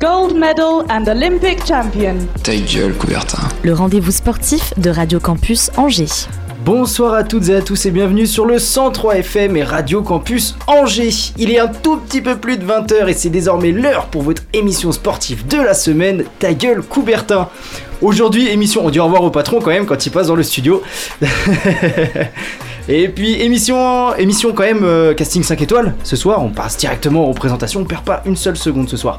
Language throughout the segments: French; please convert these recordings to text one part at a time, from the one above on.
Gold medal and Olympic champion. Ta gueule, Coubertin. le rendez-vous sportif de Radio Campus Angers. Bonsoir à toutes et à tous et bienvenue sur le 103 FM et Radio Campus Angers. Il est un tout petit peu plus de 20h et c'est désormais l'heure pour votre émission sportive de la semaine, Ta gueule Coubertin. Aujourd'hui, émission, on dit au revoir au patron quand même quand il passe dans le studio. et puis émission, émission quand même euh, casting 5 étoiles. Ce soir, on passe directement aux présentations, on perd pas une seule seconde ce soir.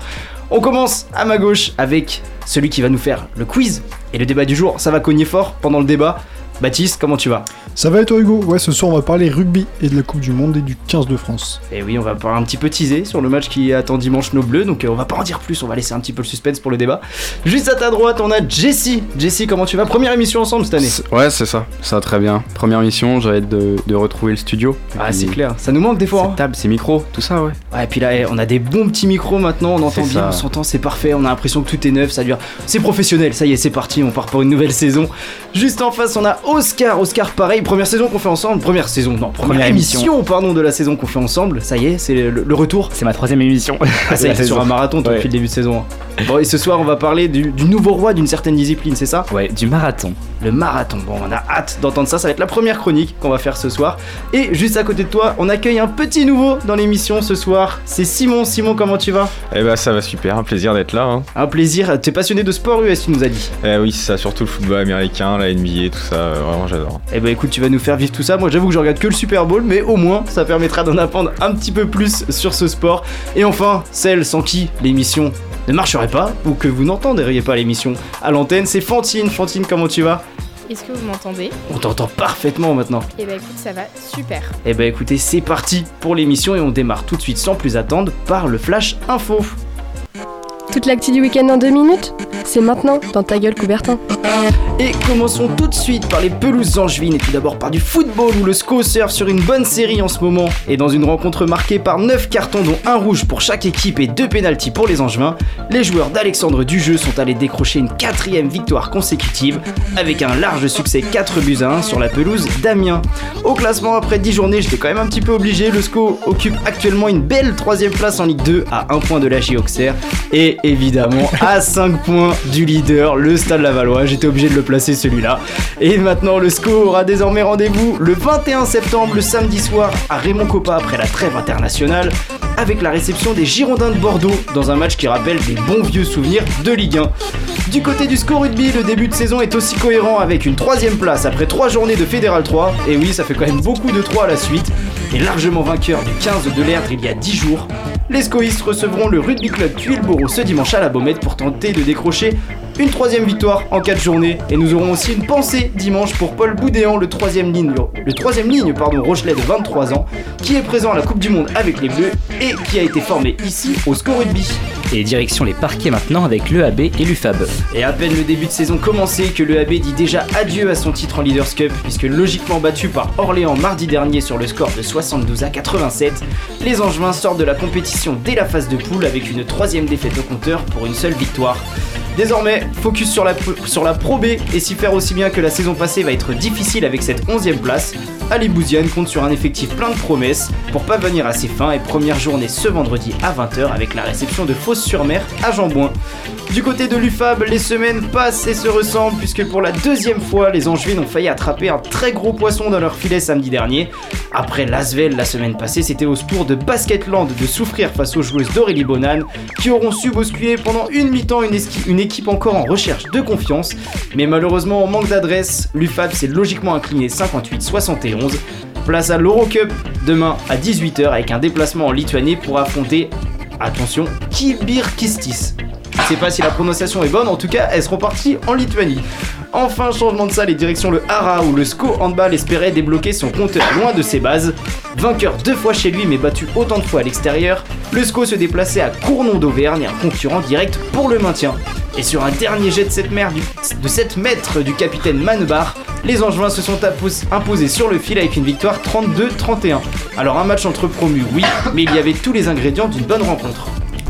On commence à ma gauche avec celui qui va nous faire le quiz et le débat du jour. Ça va cogner fort pendant le débat. Baptiste, comment tu vas? Ça va et toi Hugo? Ouais, ce soir on va parler rugby et de la Coupe du Monde et du 15 de France. Et oui, on va pas un petit peu teaser sur le match qui attend dimanche nos bleus, donc euh, on va pas en dire plus, on va laisser un petit peu le suspense pour le débat. Juste à ta droite, on a Jessie. Jessie, comment tu vas? Première émission ensemble cette année. C'est- Ouais, c'est ça, ça va très bien. Première mission, j'ai hâte de, de retrouver le studio. Ah, c'est clair, ça nous manque des fois. hein. Table, ces micros, tout ça, ouais. Ouais, et puis là, eh, on a des bons petits micros maintenant, on entend C'est bien, ça. on s'entend, c'est parfait, on a l'impression que tout est neuf, ça dure. C'est professionnel, ça y est, c'est parti, on part pour une nouvelle saison. Juste en face, on a Oscar. Oscar, pareil, première saison qu'on fait ensemble. Première saison, non, première, Première émission, émission. pardon, de la saison qu'on fait ensemble. Ça y est, c'est le, le retour. C'est ma troisième émission. Ah, ça y est, sur saison. un marathon Ouais. depuis le début de saison. Bon, et ce soir, on va parler du, du nouveau roi d'une certaine discipline, c'est ça? Ouais, du marathon. Le marathon. Bon, on a hâte d'entendre ça. Ça va être la première chronique qu'on va faire ce soir. Et juste à côté de toi, on accueille un petit nouveau dans l'émission ce soir. C'est Simon. Simon, comment tu vas? Eh bah, ça va super, un plaisir d'être là. Hein. Un plaisir. T'es passionné de sport US, tu nous as dit. Eh oui, c'est ça, surtout le football américain, la NBA, tout ça, euh, vraiment j'adore. Eh ben écoute, tu vas nous faire vivre tout ça. Moi, j'avoue que je regarde que le Super Bowl, mais au moins, ça permettra d'en apprendre un petit peu plus sur ce sport. Et enfin, celle sans qui l'émission ne marcherait pas, ou que vous n'entendriez pas l'émission à l'antenne, c'est Fantine. Fantine, comment tu vas? Est-ce que vous m'entendez? On t'entend parfaitement maintenant. Eh ben écoute, ça va super. Eh ben écoutez, c'est parti pour l'émission et on démarre tout de suite sans plus attendre par le Flash Info. Toute l'actu du week-end en deux minutes C'est maintenant dans ta gueule Coubertin. Et commençons tout de suite par les pelouses angevines et tout d'abord par du football où le SCO surfe sur une bonne série en ce moment et dans une rencontre marquée par 9 cartons dont un rouge pour chaque équipe et 2 pénalties pour les angevins, les joueurs d'Alexandre Dujeu sont allés décrocher une quatrième victoire consécutive avec un large succès 4 buts à 1 sur la pelouse d'Amiens. Au classement après 10 journées, j'étais quand même un petit peu obligé, le SCO occupe actuellement une belle troisième place en Ligue 2 à 1 point de la Auxerre et évidemment à 5 points du leader, le Stade Lavallois. J'étais obligé de le placer celui-là. Et maintenant, le SCO aura désormais rendez-vous le 21 septembre, le samedi soir, à Raymond Coppa après la trêve internationale, avec la réception des Girondins de Bordeaux dans un match qui rappelle des bons vieux souvenirs de Ligue 1. Du côté du SCO rugby, le début de saison est aussi cohérent avec une troisième place après trois journées de Fédéral 3. Et oui, ça fait quand même beaucoup de 3 à la suite. Et largement vainqueur du 15 de l'Erdre il y a 10 jours, les scoïstes recevront le rugby club Tuilboro ce dimanche à la Baumette pour tenter de décrocher une troisième victoire en 4 journées. Et nous aurons aussi une pensée dimanche pour Paul Boudéan, le troisième ligne, le troisième ligne pardon, Rochelet de 23 ans, qui est présent à la Coupe du Monde avec les Bleus et qui a été formé ici au SCO Rugby. Et direction les parquets maintenant avec l'EAB et l'UFAB. Et à peine le début de saison commencé que le AB dit déjà adieu à son titre en Leaders Cup, puisque logiquement battu par Orléans mardi dernier sur le score de 72 à 87, les Angevins sortent de la compétition dès la phase de poule avec une troisième défaite au compteur pour une seule victoire. Désormais, focus sur la, sur Pro B et s'y faire aussi bien que la saison passée va être difficile avec cette 11ème place. Ali Bouziane compte sur un effectif plein de promesses pour pas venir à ses fins et première journée ce vendredi à 20h avec la réception de Fos-sur-Mer à Jambouin. Du côté de l'UFAB, les semaines passent et se ressemblent puisque pour la deuxième fois, les Angevines ont failli attraper un très gros poisson dans leur filet samedi dernier. Après l'Asvel la semaine passée, c'était au tour de Basketland de souffrir face aux joueuses d'Aurélie Bonan qui auront su bousculer pendant une mi-temps une, une équipe encore en recherche de confiance. Mais malheureusement, en manque d'adresse, l'UFAB s'est logiquement incliné 58-71. Place à l'Eurocup demain à 18h avec un déplacement en Lituanie pour affronter, attention, Kibirkistis. Je sais pas si la prononciation est bonne, en tout cas, elles seront parties en Lituanie. Enfin, changement de salle et direction le Hara où le SCO Handball espérait débloquer son compteur loin de ses bases. Vainqueur deux fois chez lui mais battu autant de fois à l'extérieur, le SCO se déplaçait à Cournon d'Auvergne, un concurrent direct pour le maintien. Et sur un dernier jet de 7 mètres du, de 7 mètres du capitaine Manebar, les Angevins se sont imposés sur le fil avec une victoire 32-31. Alors un match entre promus, oui, mais il y avait tous les ingrédients d'une bonne rencontre.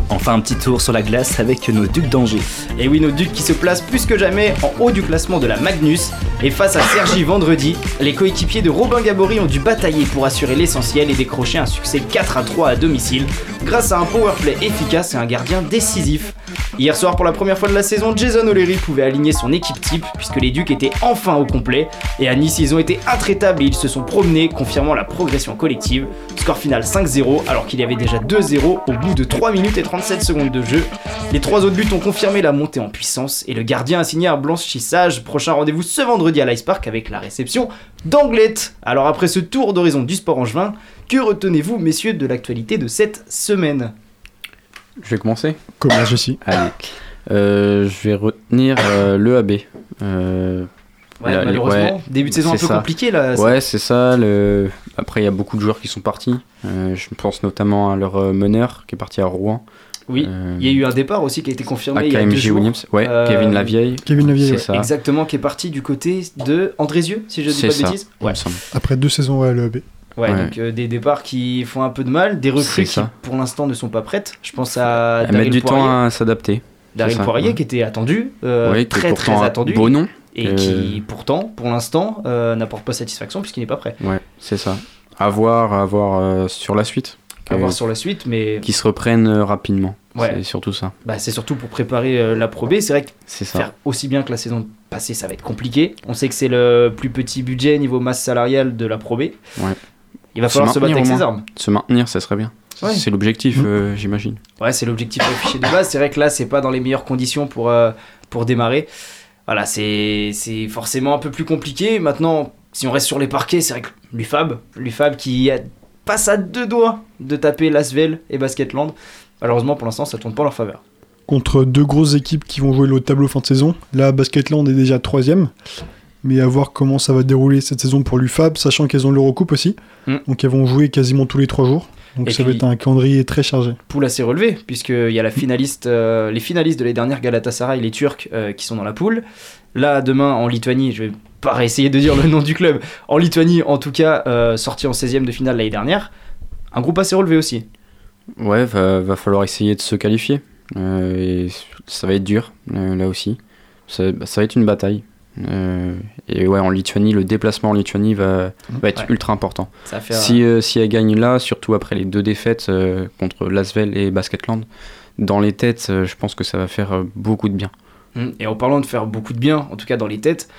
Enfin un petit tour sur la glace avec nos Ducs d'Angers. Et oui, nos Ducs qui se placent plus que jamais en haut du classement de la Magnus. Et face à Sergi vendredi, les coéquipiers de Robin Gabory ont dû batailler pour assurer l'essentiel et décrocher un succès 4 à 3 à domicile, grâce à un powerplay efficace et un gardien décisif. Hier soir, pour la première fois de la saison, Jason O'Leary pouvait aligner son équipe type, puisque les Ducs étaient enfin au complet. Et à Nice, ils ont été intraitables et ils se sont promenés, confirmant la progression collective. Score final 5-0, alors qu'il y avait déjà 2-0 au bout de 3 minutes et 37 secondes de jeu. Les trois autres buts ont confirmé la montée en puissance et le gardien a signé un blanchissage. Prochain rendez-vous ce vendredi à l'Ice Park avec la réception d'Anglette. Alors après ce tour d'horizon du sport angevin, que retenez-vous messieurs de l'actualité de cette semaine? Je vais commencer Commence aussi. Allez. Euh, je vais retenir euh, le AB. Euh, Ouais, malheureusement, ouais, début de saison un peu ça. compliqué là. Ouais, c'est ça. Le... Après, il y a beaucoup de joueurs qui sont partis. Euh, je pense notamment à leur meneur qui est parti à Rouen. Oui, Euh, il y a eu un départ aussi qui a été confirmé à il y a deux KMG jours. Williams. Ouais, Euh, Kevin Lavieille. Kevin Lavieille, C'est ouais. ça. Exactement, qui est parti du côté de Andrézieux, si je dis C'est pas de ça, bêtises. Ouais. Après deux saisons à l'EAB. Ouais, Ouais. donc euh, des départs qui font un peu de mal, des recrues qui pour l'instant ne sont pas prêtes. Je pense à Elle met Daryl du Poirier, temps à s'adapter. Daryl Poirier ouais. qui était attendu, euh, Ouais, très très attendu, Beau nom. et Euh, qui pourtant, pour l'instant, euh, n'apporte pas satisfaction puisqu'il n'est pas prêt. Ouais, c'est ça. À voir, à voir euh, sur la suite. À Que- voir sur la suite, mais Qui se reprennent euh, rapidement. Ouais. C'est surtout ça. bah, c'est surtout pour préparer euh, la Pro B. C'est vrai que C'est ça. faire aussi bien que la saison passée, ça va être compliqué. On sait que c'est le plus petit budget niveau masse salariale de la Pro B. Ouais. Il va Se falloir se battre avec ses armes. Se maintenir, ça serait bien. Ouais. C'est l'objectif, Mm. euh, j'imagine. Ouais, c'est l'objectif affiché de base. C'est vrai que là, c'est pas dans les meilleures conditions pour, euh, pour démarrer. Voilà, c'est c'est forcément un peu plus compliqué. Maintenant, si on reste sur les parquets, c'est vrai que l'UFAB, l'UFAB qui a- passe à deux doigts de taper Lasvel et Basketland, malheureusement pour l'instant, ça tourne pas en leur faveur. Contre deux grosses équipes qui vont jouer le tableau fin de saison. Là, Basketland est déjà troisième. Mais à voir comment ça va dérouler cette saison pour l'UFAB, sachant qu'elles ont l'Eurocoupe aussi. Mm. Donc elles vont jouer quasiment tous les trois jours. Donc Et ça va être un calendrier très chargé. Poule assez relevée, puisqu'il y a la finaliste, euh, les finalistes de l'année dernière, Galatasaray, les Turcs, euh, qui sont dans la poule. Là, demain, en Lituanie, je vais pas essayer de dire le nom du club, en Lituanie, en tout cas, euh, sorti en 16e de finale l'année dernière. Un groupe assez relevé aussi. Ouais, va, va falloir essayer de se qualifier. Euh, et ça va être dur, euh, là aussi. Ça, ça va être une bataille. Euh, et ouais, en Lituanie, le déplacement en Lituanie va, va être Ouais. ultra important. Ça Si, si elle gagne là, surtout après les deux défaites contre Lasvel et Basketland, dans les têtes, je pense que ça va faire beaucoup de bien. Mm. Et en parlant de faire beaucoup de bien, en tout cas dans les têtes,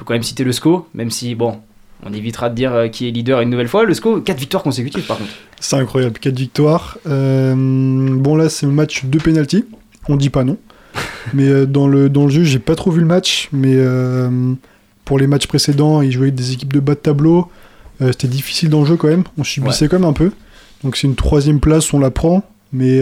peut quand même citer le SCO, même si, bon, on évitera de dire euh, qui est leader une nouvelle fois. Le SCO, 4 victoires consécutives par contre. C'est incroyable, 4 victoires. Euh, bon là c'est le match de penalty, on dit pas non. mais euh, dans, le, dans le jeu j'ai pas trop vu le match, mais euh, pour les matchs précédents ils jouaient avec des équipes de bas de tableau, Euh, c'était difficile dans le jeu quand même, on subissait quand même un peu. Donc c'est une troisième place, on la prend, mais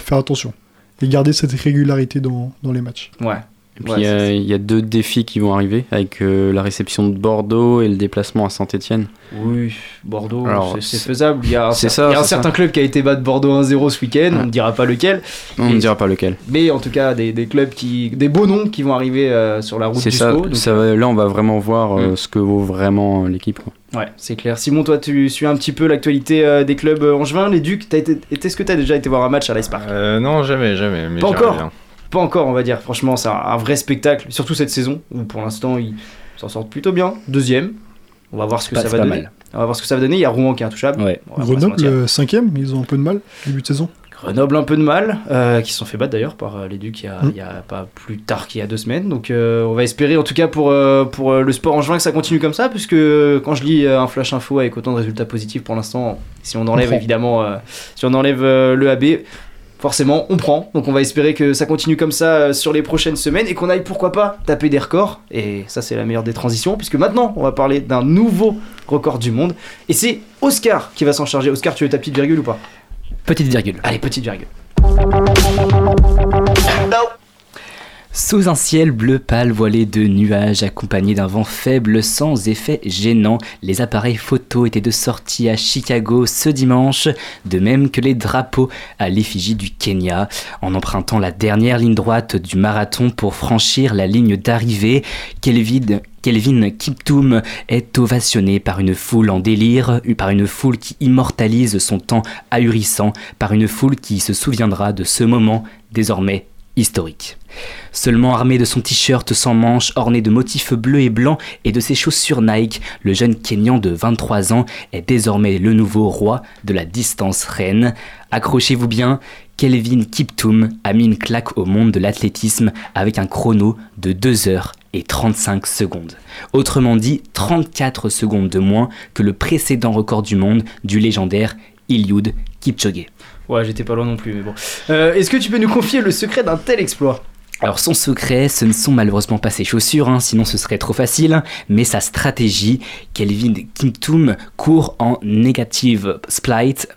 faire attention. Et garder cette régularité dans, dans les matchs. Ouais. Et puis Ouais, il y a- y, deux défis qui vont arriver avec euh, la réception de Bordeaux et le déplacement à Saint-Etienne. Oui, Bordeaux, Alors, c'est- faisable. Il y a un, c'est cer- ça, il y a un c'est certain ça. club qui a été battu Bordeaux 1-0 ce week-end, on ne dira pas lequel. On ne dira pas lequel. Mais en tout cas, des, des clubs qui. des beaux noms qui vont arriver euh, sur la route C'est du ça, SCO. donc- ça va- là on va vraiment voir euh, Mm. ce que vaut vraiment euh, l'équipe. Ouais, c'est clair. Simon, toi, tu suis un petit peu l'actualité euh, des clubs euh, angevins, les Ducs. t'as été- Est-ce que tu as déjà été voir un match à l'Ice Park Euh, non, jamais, jamais. Mais Pas j'aimerais encore. bien. Pas encore, on va dire. Franchement, c'est un, un vrai spectacle, surtout cette saison où pour l'instant ils s'en sortent plutôt bien. Deuxième. On va voir ce que Pas- ça va donner. mal. On va voir ce que ça va donner. Il y a Rouen qui est intouchable. Ouais. Grenoble euh, cinquième, ils ont un peu de mal début de saison. Grenoble un peu de mal, euh, qui se sont fait battre d'ailleurs par euh, les Ducs il y, a, Mm. a pas plus tard qu'il y a deux semaines. Donc euh, on va espérer en tout cas pour, euh, pour euh, le sport en juin que ça continue comme ça, puisque euh, quand je lis euh, un flash info avec autant de résultats positifs pour l'instant, si on enlève évidemment, euh, si on enlève euh, le AB, forcément on prend. Donc on va espérer que ça continue comme ça euh, sur les prochaines semaines et qu'on aille pourquoi pas taper des records. Et ça c'est la meilleure des transitions, puisque maintenant on va parler d'un nouveau record du monde. Et c'est Oscar qui va s'en charger. Oscar, tu veux ta petite virgule ou pas? Petite virgule. Allez, petite virgule. Sous un ciel bleu pâle voilé de nuages, accompagné d'un vent faible sans effet gênant, les appareils photo étaient de sortie à Chicago ce dimanche, de même que les drapeaux à l'effigie du Kenya. En empruntant la dernière ligne droite du marathon pour franchir la ligne d'arrivée, Kelvin, Kelvin Kiptoum est ovationné par une foule en délire, par une foule qui immortalise son temps ahurissant, par une foule qui se souviendra de ce moment désormais historique. Seulement armé de son t-shirt sans manches orné de motifs bleus et blancs et de ses chaussures Nike, le jeune Kenyan de 23 ans est désormais le nouveau roi de la distance reine. Accrochez-vous bien, Kelvin Kiptoum a mis une claque au monde de l'athlétisme avec un chrono de 2 heures et 35 secondes. Autrement dit, 34 secondes de moins que le précédent record du monde du légendaire Iliud Kipchoge. Ouais, j'étais pas loin non plus, mais bon. Euh, Est-ce que tu peux nous confier le secret d'un tel exploit? Alors son secret, ce ne sont malheureusement pas ses chaussures, hein, sinon ce serait trop facile, mais sa stratégie. Kelvin Kiptoum court en negative splight,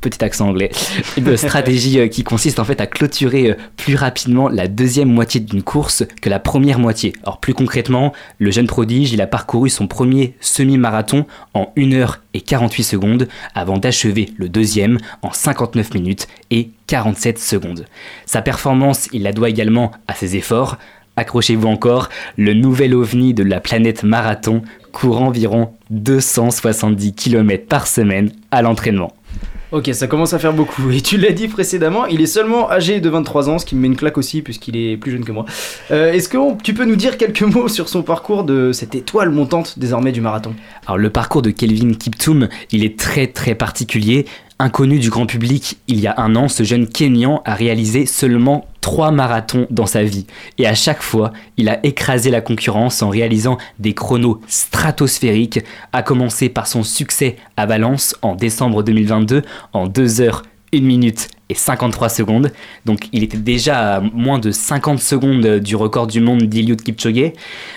petit accent anglais, une stratégie euh, qui consiste en fait à clôturer euh, plus rapidement la deuxième moitié d'une course que la première moitié. Alors plus concrètement, le jeune prodige, il a parcouru son premier semi-marathon en 1 heure et 48 secondes avant d'achever le deuxième en 59 minutes et 47 secondes. Sa performance, il la doit également à ses efforts. Accrochez-vous encore, le nouvel ovni de la planète marathon court environ 270 km par semaine à l'entraînement. Ok, ça commence à faire beaucoup. Et tu l'as dit précédemment, il est seulement âgé de 23 ans, ce qui me met une claque aussi puisqu'il est plus jeune que moi. Euh, Est-ce que tu peux nous dire quelques mots sur son parcours de cette étoile montante désormais du marathon? Alors le parcours de Kelvin Kiptoum, il est très très particulier. Inconnu du grand public, il y a un an, ce jeune Kenyan a réalisé seulement trois marathons dans sa vie. Et à chaque fois, il a écrasé la concurrence en réalisant des chronos stratosphériques, à commencer par son succès à Valence en décembre 2022 en 2 heures 1 minute et 53 secondes. Donc il était déjà à moins de 50 secondes du record du monde d'Eliud Kipchoge.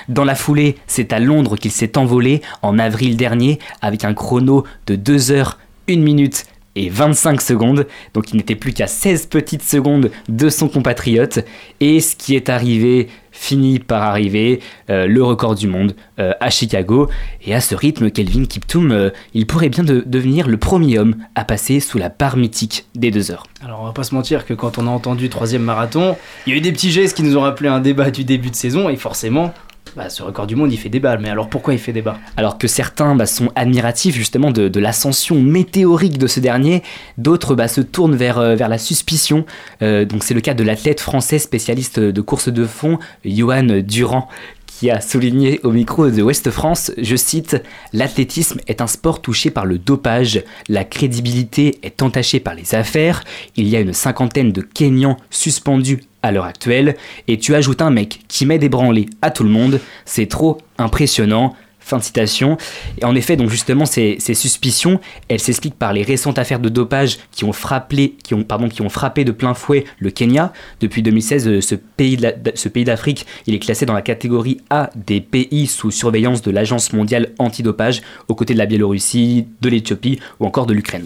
Dans la foulée, c'est à Londres qu'il s'est envolé en avril dernier avec un chrono de 2 heures 1 minute et 25 secondes, donc il n'était plus qu'à 16 petites secondes de son compatriote, et ce qui est arrivé finit par arriver, euh, le record du monde euh, à Chicago, et à ce rythme, Kelvin Kiptoum, euh, il pourrait bien de- devenir le premier homme à passer sous la barre mythique des deux heures. Alors on va pas se mentir que quand on a entendu troisième marathon, il y a eu des petits gestes qui nous ont rappelé un débat du début de saison, et forcément, bah, ce record du monde il fait débat. Mais alors pourquoi il fait débat? Alors que certains bah, sont admiratifs justement de, l'ascension météorique de ce dernier, d'autres bah, se tournent vers, euh, la suspicion. Euh, donc c'est le cas de l'athlète français spécialiste de course de fond, Johan Durand, qui a souligné au micro de Ouest France, je cite, L'athlétisme est un sport touché par le dopage, la crédibilité est entachée par les affaires, il y a une cinquantaine de Kenyans suspendus à l'heure actuelle, et tu ajoutes un mec qui met des branlées à tout le monde, c'est trop impressionnant. Fin de citation. Et en effet, donc justement, ces, suspicions, elles s'expliquent par les récentes affaires de dopage qui ont, frappé, de plein fouet le Kenya. Depuis 2016, euh, ce pays d'Afrique, il est classé dans la catégorie A des pays sous surveillance de l'Agence mondiale antidopage, aux côtés de la Biélorussie, de l'Éthiopie ou encore de l'Ukraine.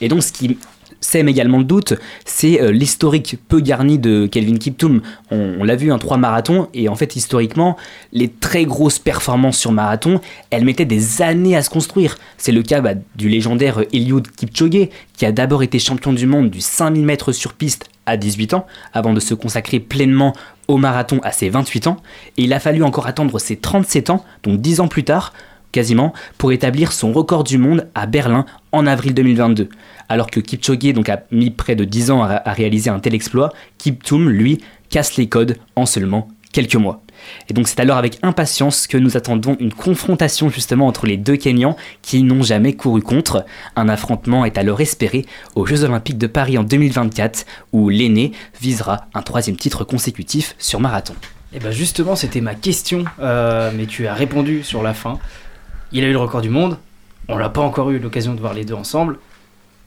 Et donc, ce qui sème également le doute, c'est euh, l'historique peu garni de Kelvin Kiptoum. On, l'a vu, un trois marathons, et en fait, historiquement, les très grosses performances sur marathon, elles mettaient des années à se construire. C'est le cas bah, du légendaire Eliud Kipchoge, qui a d'abord été champion du monde du 5000 mètres sur piste à 18 ans, avant de se consacrer pleinement au marathon à ses 28 ans, et il a fallu encore attendre ses 37 ans, donc 10 ans plus tard, quasiment, pour établir son record du monde à Berlin en avril 2022. Alors que Kipchoge donc, a mis près de 10 ans à, réaliser un tel exploit, Kiptoum, lui, casse les codes en seulement quelques mois. Et donc c'est alors avec impatience que nous attendons une confrontation justement entre les deux Kenyans qui n'ont jamais couru contre. Un affrontement est alors espéré aux Jeux Olympiques de Paris en 2024 où l'aîné visera un troisième titre consécutif sur marathon. Et bah justement, c'était ma question, euh, mais tu as répondu sur la fin. Il a eu le record du monde, on l'a pas encore eu l'occasion de voir les deux ensemble.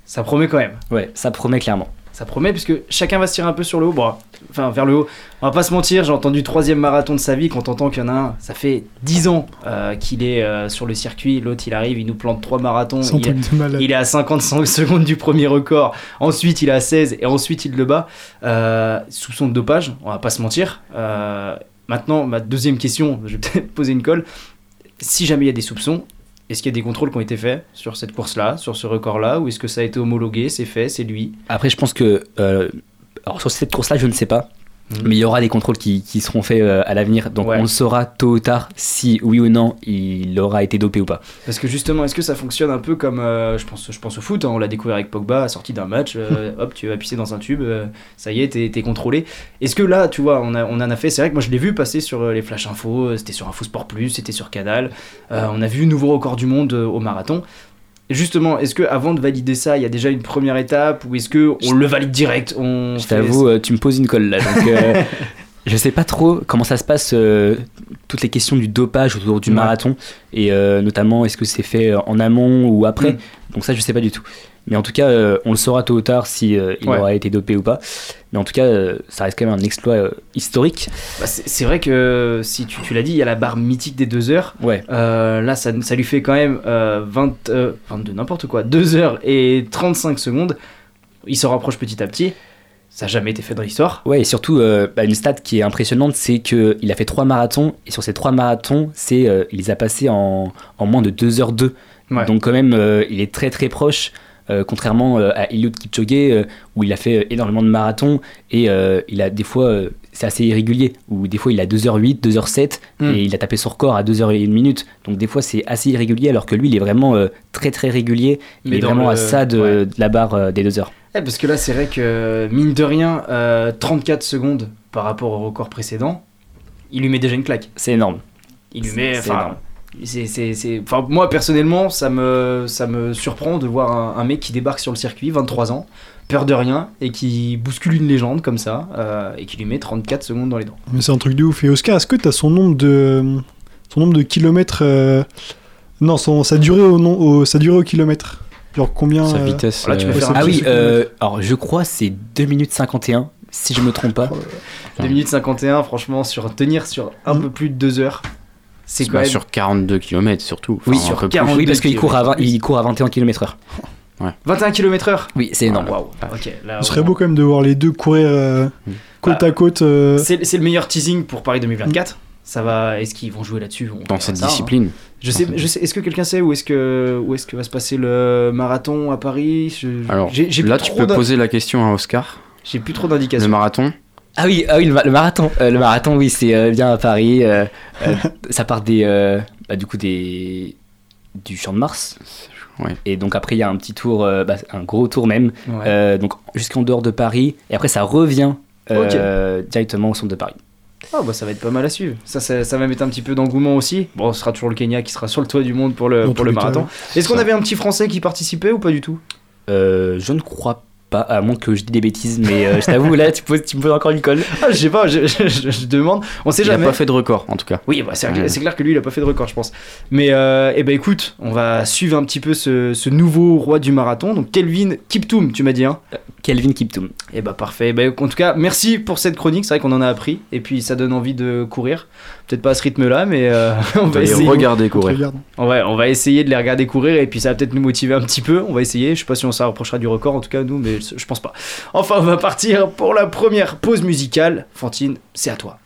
Ça promet quand même. Ouais, ça promet clairement. ça promet puisque chacun va se tirer un peu sur le haut. Bon, enfin, vers le haut. On va pas se mentir, j'ai entendu troisième marathon de sa vie. Quand on entend qu'il y en a un, ça fait 10 ans euh, qu'il est euh, sur le circuit. L'autre, il arrive, il nous plante trois marathons. Il, malade. il est à 55 secondes du premier record. Ensuite, il est à 16 et ensuite, il le bat. Euh, soupçon de dopage, on va pas se mentir. Euh, maintenant, ma deuxième question, je vais peut-être poser une colle. Si jamais il y a des soupçons, est-ce qu'il y a des contrôles qui ont été faits sur cette course-là, sur ce record-là, ou est-ce que ça a été homologué, c'est fait, c'est lui? Après, je pense que. euh, alors, sur cette course-là, je ne sais pas. Mhm. Mais il y aura des contrôles qui, qui seront faits euh, à l'avenir. Donc, Ouais. on saura tôt ou tard si, oui ou non, il aura été dopé ou pas. Parce que justement, est-ce que ça fonctionne un peu comme, euh, je, pense, je pense au foot, hein, on l'a découvert avec Pogba, sorti d'un match, euh, hop, tu vas pisser dans un tube, euh, ça y est, t'es contrôlé. Est-ce que là, tu vois, on, a, on en a fait, c'est vrai que moi je l'ai vu passer sur les Flash Info, euh, c'était sur Info Sport Plus, c'était sur Canal, on a vu nouveau record du monde au marathon. Justement, est-ce que avant de valider ça, il y a déjà une première étape, ou est-ce que on le valide direct on Je t'avoue, euh, tu me poses une colle là. Donc, euh, je sais pas trop comment ça se passe, euh, toutes les questions du dopage autour du Ouais. marathon. Et euh, notamment, est-ce que c'est fait en amont ou après? Mm. Donc, ça, je sais pas du tout. Mais en tout cas, euh, on le saura tôt ou tard si euh, il Ouais. aura été dopé ou pas. Mais en tout cas, euh, ça reste quand même un exploit historique. Bah, c'est vrai que si tu, tu l'as dit, il y a la barre mythique des deux heures. Ouais. Là, ça, ça lui fait quand même euh, 20, euh, 22, n'importe quoi, 2 heures et 35 secondes. Il se rapproche petit à petit. Ça n'a jamais été fait dans l'histoire. Ouais, et surtout, euh, bah, une stat qui est impressionnante, c'est qu'il a fait trois marathons, et sur ces trois marathons, c'est, euh, il les a passés en, en moins de 2h02. Ouais. Donc quand même, euh, il est très très proche, contrairement euh, à Eliud Kipchoge, euh, où il a fait énormément de marathons, et euh, il a des fois, euh, c'est assez irrégulier, où des fois il a 2h08, 2h07, Mm. et il a tapé son record à 2h01 minute. Donc des fois c'est assez irrégulier, alors que lui, il est vraiment euh, très très régulier, il Mais est vraiment le- à ça de, ouais. de la barre euh, des 2 heures. Eh, parce que là, c'est vrai que, mine de rien, euh, 34 secondes par rapport au record précédent, il lui met déjà une claque. C'est énorme. Il lui met. C'est enfin, énorme. C'est- c'est- c'est- enfin, moi, personnellement, ça me, ça me surprend de voir un, un mec qui débarque sur le circuit, 23 ans, peur de rien, et qui bouscule une légende comme ça, euh, et qui lui met 34 secondes dans les dents. Mais c'est un truc de ouf. Et Oscar, est-ce que tu as son nombre de, son nombre de kilomètres euh, Non, son, sa, durée au, nom, au, sa durée au kilomètre? Genre combien Sa euh, vitesse. Là, tu peux euh, faire sa un Ah oui, euh, alors je crois c'est 2 minutes 51, si je me trompe pas. 2 minutes 51, franchement, sur tenir sur un Mm. peu plus de 2 heures, c'est quand bah, même. sur 42 km surtout. Oui, sur un peu plus. 40. Oui, parce qu'il court, à 20 kilomètres. il court à 21 km/h. 21 km/h Oui, c'est énorme. Waouh, ok. Là, Ce serait beau quand même de voir les deux courir euh, côte Bah, à côte. euh, C'est c'est le meilleur teasing pour Paris 2024. Ça va. Est-ce qu'ils vont jouer là-dessus Dans cette ça, hein. discipline. Je sais, je sais. Est-ce que quelqu'un sait où est-ce que où est-ce que va se passer le marathon à Paris? Je- Alors là, plus tu trop peux poser la question à Oscar. J'ai plus trop Le d'indications. marathon. Ah oui, ah oui le, ma- le marathon. Euh, le marathon, oui, c'est euh, bien à Paris. euh, ça part des, bah, du coup des du Champ de Mars. Ouais. Et donc après il y a un petit tour, bah, un gros tour même, Ouais. donc jusqu'en dehors de Paris. Et après ça revient directement au centre de Paris. Oh, bah ça va être pas mal à suivre. Ça, ça, ça va mettre un petit peu d'engouement aussi. Bon, ce sera toujours le Kenya qui sera sur le toit du monde pour le pour le marathon. Est-ce qu'on avait un petit Français qui participait ou pas du tout? Je ne crois pas, à moins que je dis des bêtises, mais euh, je t'avoue là tu, poses, tu me poses encore une colle. Ah, je sais pas. Je, je- je- je demande. On sait Il a jamais. pas fait de record en tout cas. Oui, bah, c'est Ouais. clair que lui, il a pas fait de record, je pense. Mais euh, eh ben écoute, on va suivre un petit peu ce, ce nouveau roi du marathon. Donc Kelvin Kiptoum, tu m'as dit, hein? Kelvin Kiptoum. Eh bah parfait. Eh ben, en tout cas, merci pour cette chronique. C'est vrai qu'on en a appris. Et puis ça donne envie de courir. Peut-être pas à ce rythme-là, mais euh, on On va va les essayer. regarder on courir. regarde. Ouais, on va essayer de les regarder courir et puis ça va peut-être nous motiver un petit peu. On va essayer. Je sais pas si on s'en rapprochera du record, en tout cas nous, mais je pense pas. Enfin, on va partir pour la première pause musicale. Fantine, c'est à toi.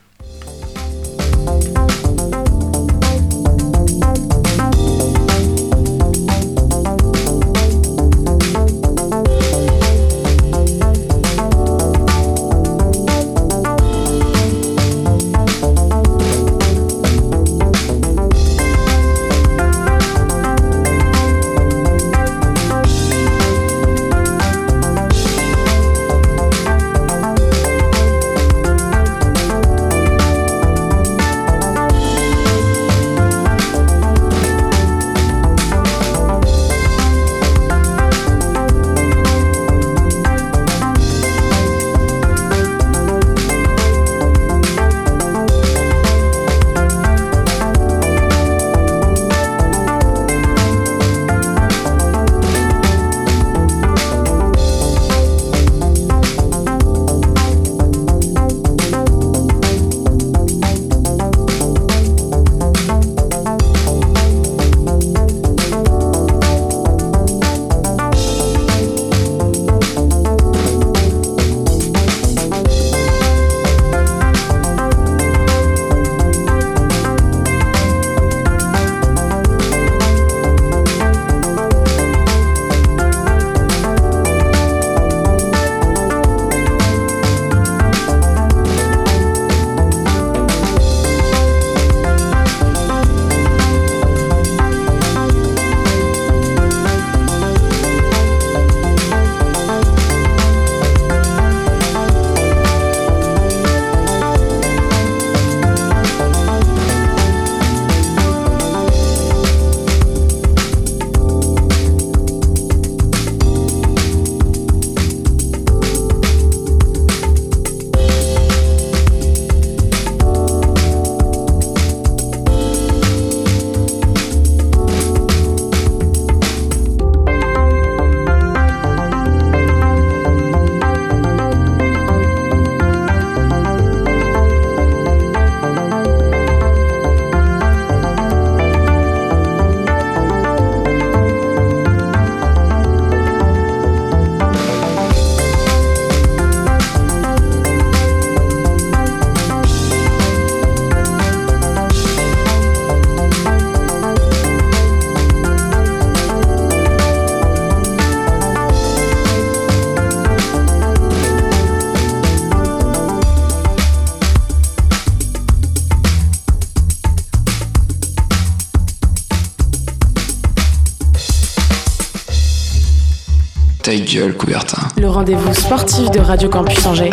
Gueule, Coubertin. Le rendez-vous sportif de Radio Campus Angers.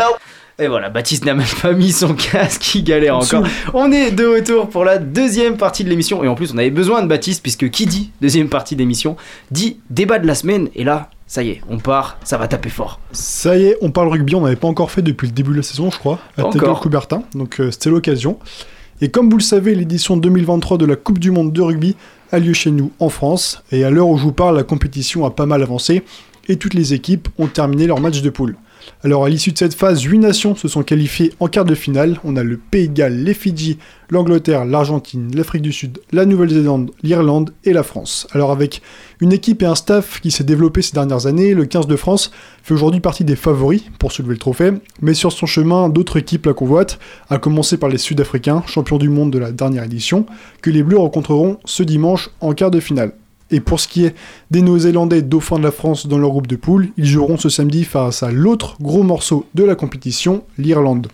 Et voilà, Baptiste n'a même pas mis son casque, il galère encore. On est de retour pour la deuxième partie de l'émission. Et en plus, on avait besoin de Baptiste, puisque qui dit deuxième partie d'émission dit débat de la semaine. Et là, ça y est, on part, ça va taper fort. Ça y est, on parle rugby, on n'avait pas encore fait depuis le début de la saison, je crois, à encore. Coubertin. Donc euh, c'était l'occasion. Et comme vous le savez, l'édition 2023 de la Coupe du Monde de rugby a lieu chez nous en France. Et à l'heure où je vous parle, la compétition a pas mal avancé et toutes les équipes ont terminé leur match de poule. Alors à l'issue de cette phase, 8 nations se sont qualifiées en quart de finale. On a le Pays de Galles, les Fidji, l'Angleterre, l'Argentine, l'Afrique du Sud, la Nouvelle-Zélande, l'Irlande et la France. Alors avec une équipe et un staff qui s'est développé ces dernières années, le 15 de France fait aujourd'hui partie des favoris pour soulever le trophée, mais sur son chemin, d'autres équipes la convoitent, à commencer par les Sud-Africains, champions du monde de la dernière édition, que les Bleus rencontreront ce dimanche en quart de finale. Et pour ce qui est des Néo-Zélandais dauphins de la France dans leur groupe de poule, ils joueront ce samedi face à l'autre gros morceau de la compétition, l'Irlande.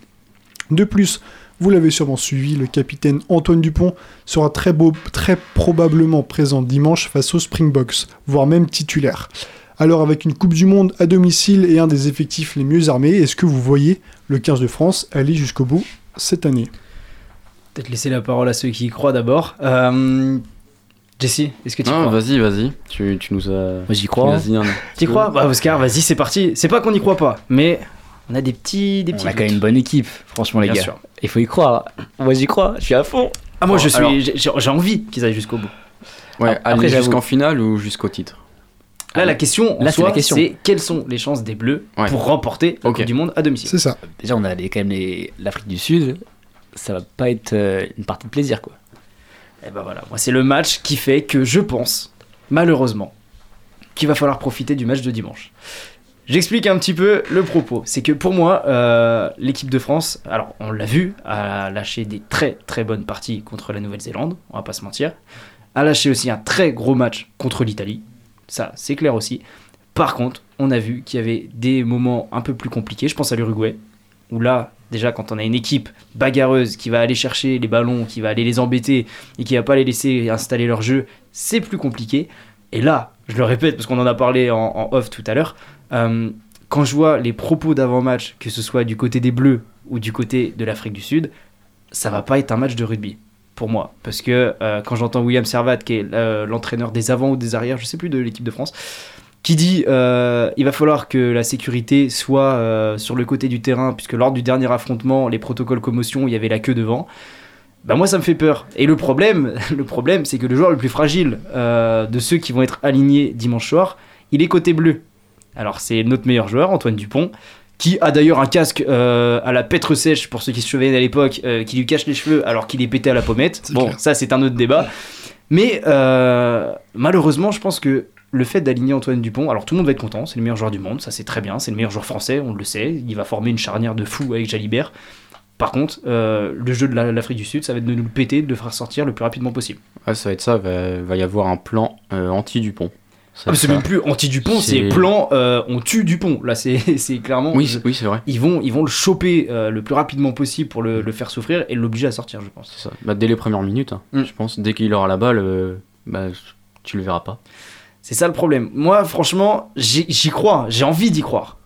De plus, vous l'avez sûrement suivi, le capitaine Antoine Dupont sera très, beau, très probablement présent dimanche face aux Springboks, voire même titulaire. Alors avec une Coupe du Monde à domicile et un des effectifs les mieux armés, est-ce que vous voyez le 15 de France aller jusqu'au bout cette année? Peut-être laisser la parole à ceux qui y croient d'abord. Euh, Jesse, est-ce que tu crois vas-y, vas-y. Tu, tu nous as. Moi j'y tu crois. nous as dit un- Tu y crois Bah Oscar, vas-y, c'est parti. C'est pas qu'on n'y croit pas, mais on a des petits, des petits. On a quand même une bonne équipe, franchement les Bien gars. sûr. Il faut y croire. Moi j'y crois, je suis à fond. Ah moi je suis, alors- j'ai envie qu'ils aillent jusqu'au bout. Ouais, Après, aller j'avoue. jusqu'en finale ou jusqu'au titre Là la question, en Là, c'est soi, la question. c'est quelles sont les chances des Bleus Ouais. pour remporter la Ok. Coupe du Monde à domicile? C'est ça. Déjà on a les- quand même les- l'Afrique du Sud. Ça va pas être euh, une partie de plaisir quoi. Et ben voilà, moi c'est le match qui fait que je pense, malheureusement, qu'il va falloir profiter du match de dimanche. J'explique un petit peu le propos. C'est que pour moi, euh, l'équipe de France, alors on l'a vu, a lâché des très très bonnes parties contre la Nouvelle-Zélande, on va pas se mentir. A lâché aussi un très gros match contre l'Italie. Ça, c'est clair aussi. Par contre, on a vu qu'il y avait des moments un peu plus compliqués. Je pense à l'Uruguay, où là, déjà, quand on a une équipe bagarreuse qui va aller chercher les ballons, qui va aller les embêter et qui va pas les laisser installer leur jeu, c'est plus compliqué. Et là, je le répète parce qu'on en a parlé en, off tout à l'heure, euh, quand je vois les propos d'avant-match, que ce soit du côté des Bleus ou du côté de l'Afrique du Sud, ça va pas être un match de rugby pour moi. Parce que euh, quand j'entends William Servat, qui est euh, l'entraîneur des avants ou des arrières, je sais plus de l'équipe de France, qui dit euh, il va falloir que la sécurité soit euh, sur le côté du terrain, puisque lors du dernier affrontement, les protocoles commotion, il y avait la queue devant. Bah moi ça me fait peur. Et le problème, le problème, c'est que le joueur le plus fragile euh, de ceux qui vont être alignés dimanche soir, il est côté bleu. Alors c'est notre meilleur joueur, Antoine Dupont, qui a d'ailleurs un casque euh, à la pètre sèche pour ceux qui se souviennent à l'époque, euh, qui lui cache les cheveux alors qu'il est pété à la pommette. Bon, clair. ça c'est un autre débat. Mais euh, malheureusement, je pense que le fait d'aligner Antoine Dupont, alors tout le monde va être content, c'est le meilleur joueur du monde, ça c'est très bien, c'est le meilleur joueur français, on le sait, il va former une charnière de fou avec Jalibert. Par contre, euh, le jeu de la- l'Afrique du Sud, ça va être de nous le péter, de le faire sortir le plus rapidement possible. Ouais, ça va être ça. Va, va y avoir un plan euh, anti-Dupont. Ah, c'est même plus anti-Dupont, c'est C'est- plan euh, on tue Dupont. Là, c'est c'est clairement. Oui, c'est- oui, c'est vrai. Ils vont, ils vont le choper euh, le plus rapidement possible pour le, le faire souffrir et l'obliger à sortir, je pense. C'est ça. Bah, dès les premières minutes, hein, Mm. je pense. Dès qu'il aura la balle, euh, bah, tu le verras pas. C'est ça le problème. Moi, franchement, j'y crois, j'ai envie d'y croire.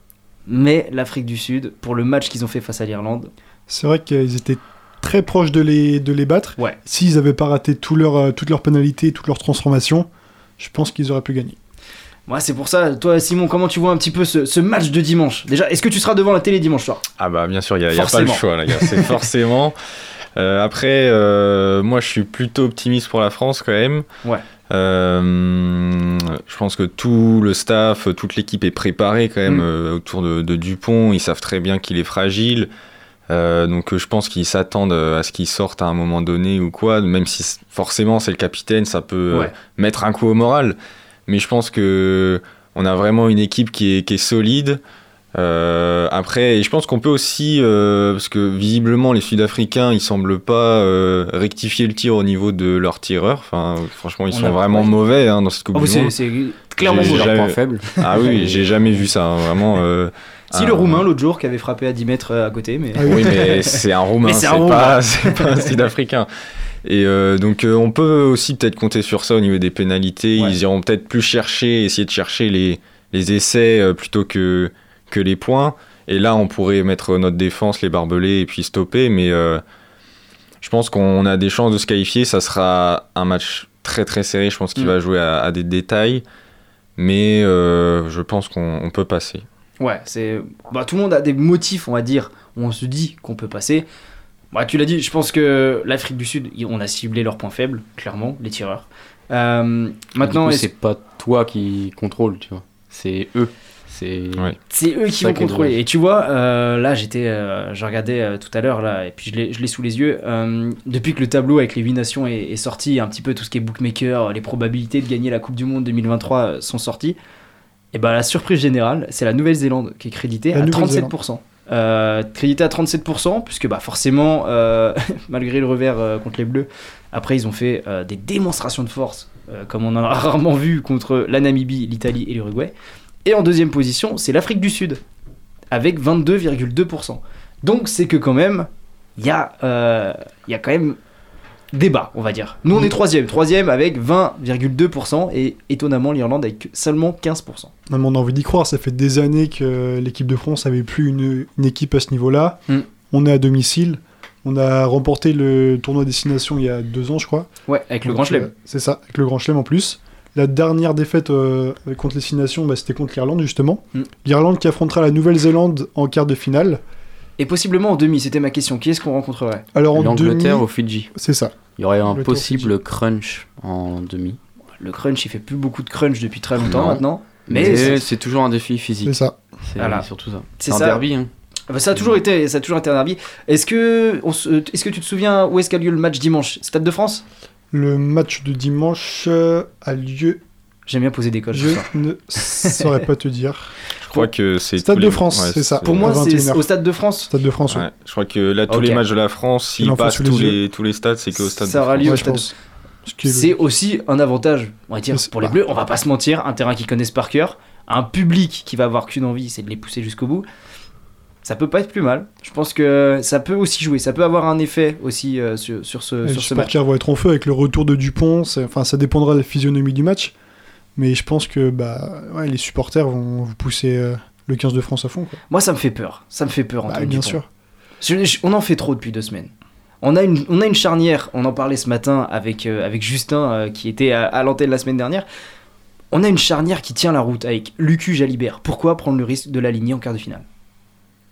Mais l'Afrique du Sud, pour le match qu'ils ont fait face à l'Irlande, C'est vrai qu'ils étaient très proches de les, de les battre. Ouais. S'ils n'avaient pas raté tout leur, euh, toutes leurs pénalités, toutes leurs transformations, je pense qu'ils auraient pu gagner. Moi, c'est pour ça. Toi, Simon, comment tu vois un petit peu ce, ce match de dimanche? Déjà, est-ce que tu seras devant la télé dimanche soir? Ah bah bien sûr, il n'y a, pas le choix, gars. C'est forcément. Euh, après, euh, moi je suis plutôt optimiste pour la France quand même. Ouais. Euh, je pense que tout le staff, toute l'équipe est préparée quand même Mm. autour de, de Dupont. Ils savent très bien qu'il est fragile. Donc je pense qu'ils s'attendent à ce qu'il sorte à un moment donné ou quoi. Même si forcément c'est le capitaine, ça peut Ouais. mettre un coup au moral. Mais je pense que on a vraiment une équipe qui est, qui est solide. Euh, après, et je pense qu'on peut aussi, euh, parce que visiblement les Sud-Africains, ils semblent pas euh, rectifier le tir au niveau de leur tireur. Enfin, franchement, ils On sont vraiment mauvais hein, dans cette Coupe Oh, du c'est- Monde. C'est clairement Leur point faible. Ah oui, j'ai jamais vu ça, hein, vraiment. euh, Si un- le Roumain l'autre jour qui avait frappé à 10 mètres à côté, mais. Ah Oui, mais c'est un Roumain, c'est pas, c'est pas un Sud-Africain. Et euh, donc euh, on peut aussi peut-être compter sur ça au niveau des pénalités. Ouais. Ils iront peut-être plus chercher, essayer de chercher les, les essais euh, plutôt que, que les points. Et là, on pourrait mettre notre défense, les barbelés et puis stopper. Mais je pense qu'on a des chances de se qualifier. Ça sera un match très très serré. Je pense qu'il Mm. va jouer à, à des détails. Mais je pense qu'on on peut passer. Ouais, c'est. Bah, tout le monde a des motifs, on va dire, où on se dit qu'on peut passer. Bah, tu l'as dit, je pense que l'Afrique du Sud, on a ciblé leurs points faibles, clairement, les tireurs. Euh, maintenant, c'est pas toi qui contrôle, tu vois. C'est eux. C'est eux qui vont contrôler. Et tu vois, euh, là, j'étais, euh, je regardais euh, tout à l'heure, là, et puis je l'ai je l'ai sous les yeux. euh, depuis que le tableau avec les 8 nations est, est sorti, un petit peu tout ce qui est bookmaker, les probabilités de gagner la Coupe du Monde 2023 euh, sont sorties. Et bah, la surprise générale, c'est la Nouvelle-Zélande qui est créditée La à Nouvelle-Zélande. 37%. Euh, crédité à 37%, puisque bah, forcément, euh, malgré le revers euh, contre les Bleus, après ils ont fait des démonstrations de force, comme on en a rarement vu contre la Namibie, l'Italie et l'Uruguay. Et en deuxième position, c'est l'Afrique du Sud, avec 22,2%. Donc c'est que quand même, il y a quand même débat, on va dire. Nous on est troisième, troisième avec 20,2%, et étonnamment l'Irlande avec seulement 15%. Non, mais on a envie d'y croire, ça fait des années que l'équipe de France avait plus une, une équipe à ce niveau-là. Mm. On est à domicile. On a remporté le tournoi destination il y a deux ans, je crois. Ouais, avec le Donc, Grand Chelem. euh, C'est ça, avec le Grand Chelem en plus. La dernière défaite euh, contre les Six Nations, bah, c'était contre l'Irlande, justement. Mm. L'Irlande qui affrontera la Nouvelle-Zélande en quart de finale. Et possiblement en demi, c'était ma question. Qui est-ce qu'on rencontrerait Alors en L'Angleterre demi, au Fidji. c'est ça. Il y aurait un possible crunch en demi. Le crunch, il fait plus beaucoup de crunch depuis très longtemps Non. maintenant. Mais, Mais c'est- c'est toujours un défi physique. C'est ça. C'est Voilà. surtout ça. C'est C'est un ça. derby. Hein. Ah bah, ça a toujours été, ça a toujours été un derby. Est-ce que, on se- est-ce que tu te souviens où est-ce qu'a lieu le match dimanche? Stade de France? Le match de dimanche euh, a lieu. J'aime bien poser des codes. Je ne saurais pas te dire. Je crois que c'est. Stade de les- France, ouais, c'est ça. Pour moi, c'est 21h. au Stade de France. Stade de France. Ouais, je crois que là, tous les matchs de la France, Il s'ils passent les tous les, tous les stades, c'est qu'au stade Ça de aura France. lieu au Stade. C'est aussi un avantage, on va dire, pour les. Bleus. On va pas se mentir, un terrain qu'ils connaissent par cœur, un public qui va avoir qu'une envie, c'est de les pousser jusqu'au bout. Ça peut pas être plus mal. Je pense que ça peut aussi jouer. Ça peut avoir un effet aussi euh, sur, sur ce, Les sur ce match. supporters vont être en feu avec le retour de Dupont. Enfin, ça dépendra de la physionomie du match. Mais je pense que bah, ouais, les supporters vont vous pousser euh, le 15 de France à fond. Quoi. Moi, ça me fait peur. Ça me fait peur, Bah, Antoine bien Dupont. sûr. Je- je- on en fait trop depuis deux semaines. On a une, on a une charnière, on en parlait ce matin avec, euh, avec Justin euh, qui était à, à l'antenne la semaine dernière. On a une charnière qui tient la route avec Lucu Jalibert. Pourquoi prendre le risque de l'aligner en quart de finale?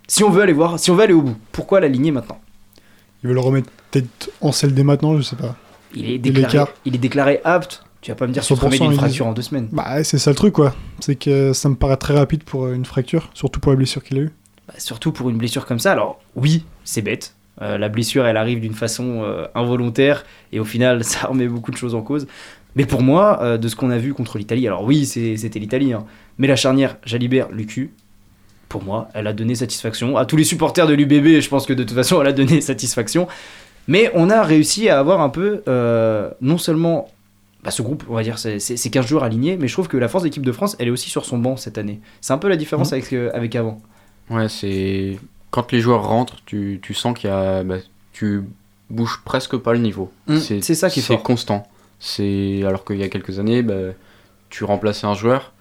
Si on veut aller voir, si on veut aller au bout, pourquoi l'aligner maintenant? Ils veulent le remettre peut-être en selle dès maintenant, je sais pas. il est, Et déclaré, l'écart il est déclaré apte. Tu vas pas me dire que tu te remets 100%, d'une ils fracture en deux semaines. Bah, c'est ça le truc, quoi. C'est que ça me paraît très rapide pour euh, une fracture, surtout pour la blessure qu'il a eue. Bah, surtout pour une blessure comme ça. Alors oui, c'est bête. Euh, la blessure, elle arrive d'une façon euh, involontaire et au final, ça remet beaucoup de choses en cause. Mais pour moi, euh, de ce qu'on a vu contre l'Italie, alors oui, c'était l'Italie, hein, mais la charnière Jalibert-Lucu, pour moi, elle a donné satisfaction. À tous les supporters de l'UBB, je pense que de toute façon, elle a donné satisfaction. Mais on a réussi à avoir un peu, non seulement bah, ce groupe, on va dire, c'est c'est- c'est 15 joueurs alignés, mais je trouve que la force d'équipe de France, elle est aussi sur son banc cette année. C'est un peu la différence Mhm. avec, euh, avec avant. Ouais, c'est. Quand les joueurs rentrent, tu, tu sens qu'il y a. bah, tu bouges presque pas le niveau. Mm, c'est ça qui est C'est constant. C'est alors qu'il y a quelques années, bah, tu remplaçais un joueur.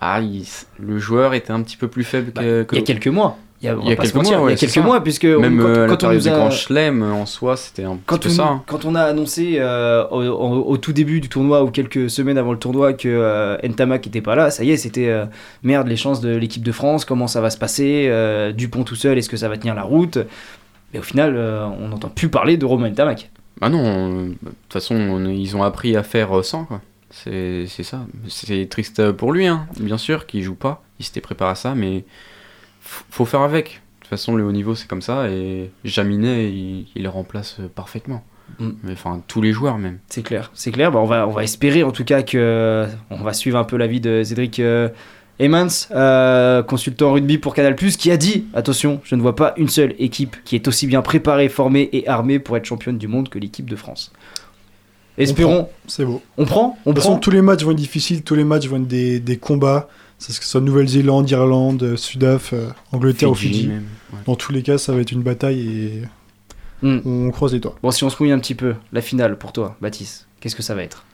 Ah, il- le joueur était un petit peu plus faible Bah, que, que- Il y a quelques mois. Il y a, Il y quelques mentir, mois, il y a ouais, quelques mois, puisque Même on- euh, la quand, on nous a, Grand Chelem, en soi, c'était un quand, petit peu ça. hein. quand on a annoncé euh, au, au- au tout début du tournoi ou quelques semaines avant le tournoi que euh, Ntamak n'était pas là, ça y est, c'était euh, merde les chances de l'équipe de France, comment ça va se passer, Dupont tout seul, est-ce que ça va tenir la route? Mais au final, on n'entend plus parler de Romain Ntamak. Ah non, de toute façon, on- ils ont appris à faire sans, quoi. C'est ça. C'est triste pour lui, hein, bien sûr, qu'il joue pas. Il s'était préparé à ça, mais faut faire avec. De toute façon, le haut niveau, c'est comme ça, et Jaminet, il, il le remplace parfaitement. Mm. Mais enfin, tous les joueurs, même. C'est clair, c'est clair. Bah, on, va, on va espérer en tout cas que on va suivre un peu l'avis de Cédric euh, Emmans, euh, consultant rugby pour Canal+, qui a dit attention, je ne vois pas une seule équipe qui est aussi bien préparée, formée et armée pour être championne du monde que l'équipe de France. Espérons. C'est beau. On prend On De toute façon, prend tous les matchs vont être difficiles, tous les matchs vont être des, des combats. Que ce soit Nouvelle-Zélande, Irlande, euh, Sudaf, euh, Angleterre ou Fidji, Fidji. même, ouais. Dans tous les cas, ça va être une bataille et Hmm. On croise les doigts. Bon, si on se mouille un petit peu, la finale pour toi, Baptiste, qu'est-ce que ça va être?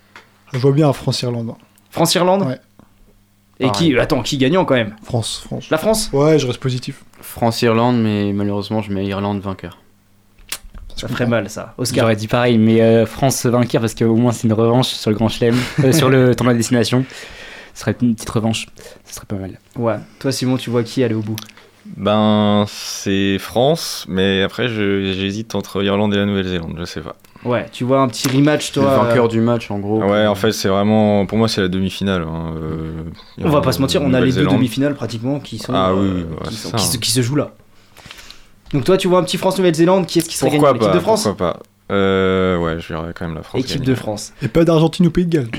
Je vois bien un France-Irlande. France-Irlande? Ouais. Et qui Attends, qui gagnant quand même? France, France. La France? Ouais, je reste positif. France-Irlande, mais malheureusement, je mets Irlande vainqueur. Ça ferait mal ça. Oscar J'aurais J'aurais dit pareil, mais euh, France vainqueur parce qu'au moins c'est une revanche sur le Grand Chelem, euh, sur le tournoi de destination. Ce serait une petite revanche, ce serait pas mal. Ouais. Toi, Simon, tu vois qui aller au bout? Ben, c'est France, mais après, je- j'hésite entre Irlande et la Nouvelle-Zélande, je sais pas. Ouais, tu vois un petit rematch, toi. le vainqueur euh, du match, en gros. Ouais, en fait, c'est vraiment. Pour moi, c'est la demi-finale. hein, euh, On va pas se mentir, on a les deux demi-finales pratiquement qui sont, Ah oui, euh, oui, ouais, qui, c'est sont- ça, qui se, qui se jouent là. Donc toi, tu vois un petit France-Nouvelle-Zélande, qui est-ce qui serait Pourquoi gagnant L'équipe pas de France? Pourquoi pas? Euh, Ouais, je verrais quand même la France. Équipe gagner. de France. Et pas d'Argentine au Pays de Galles.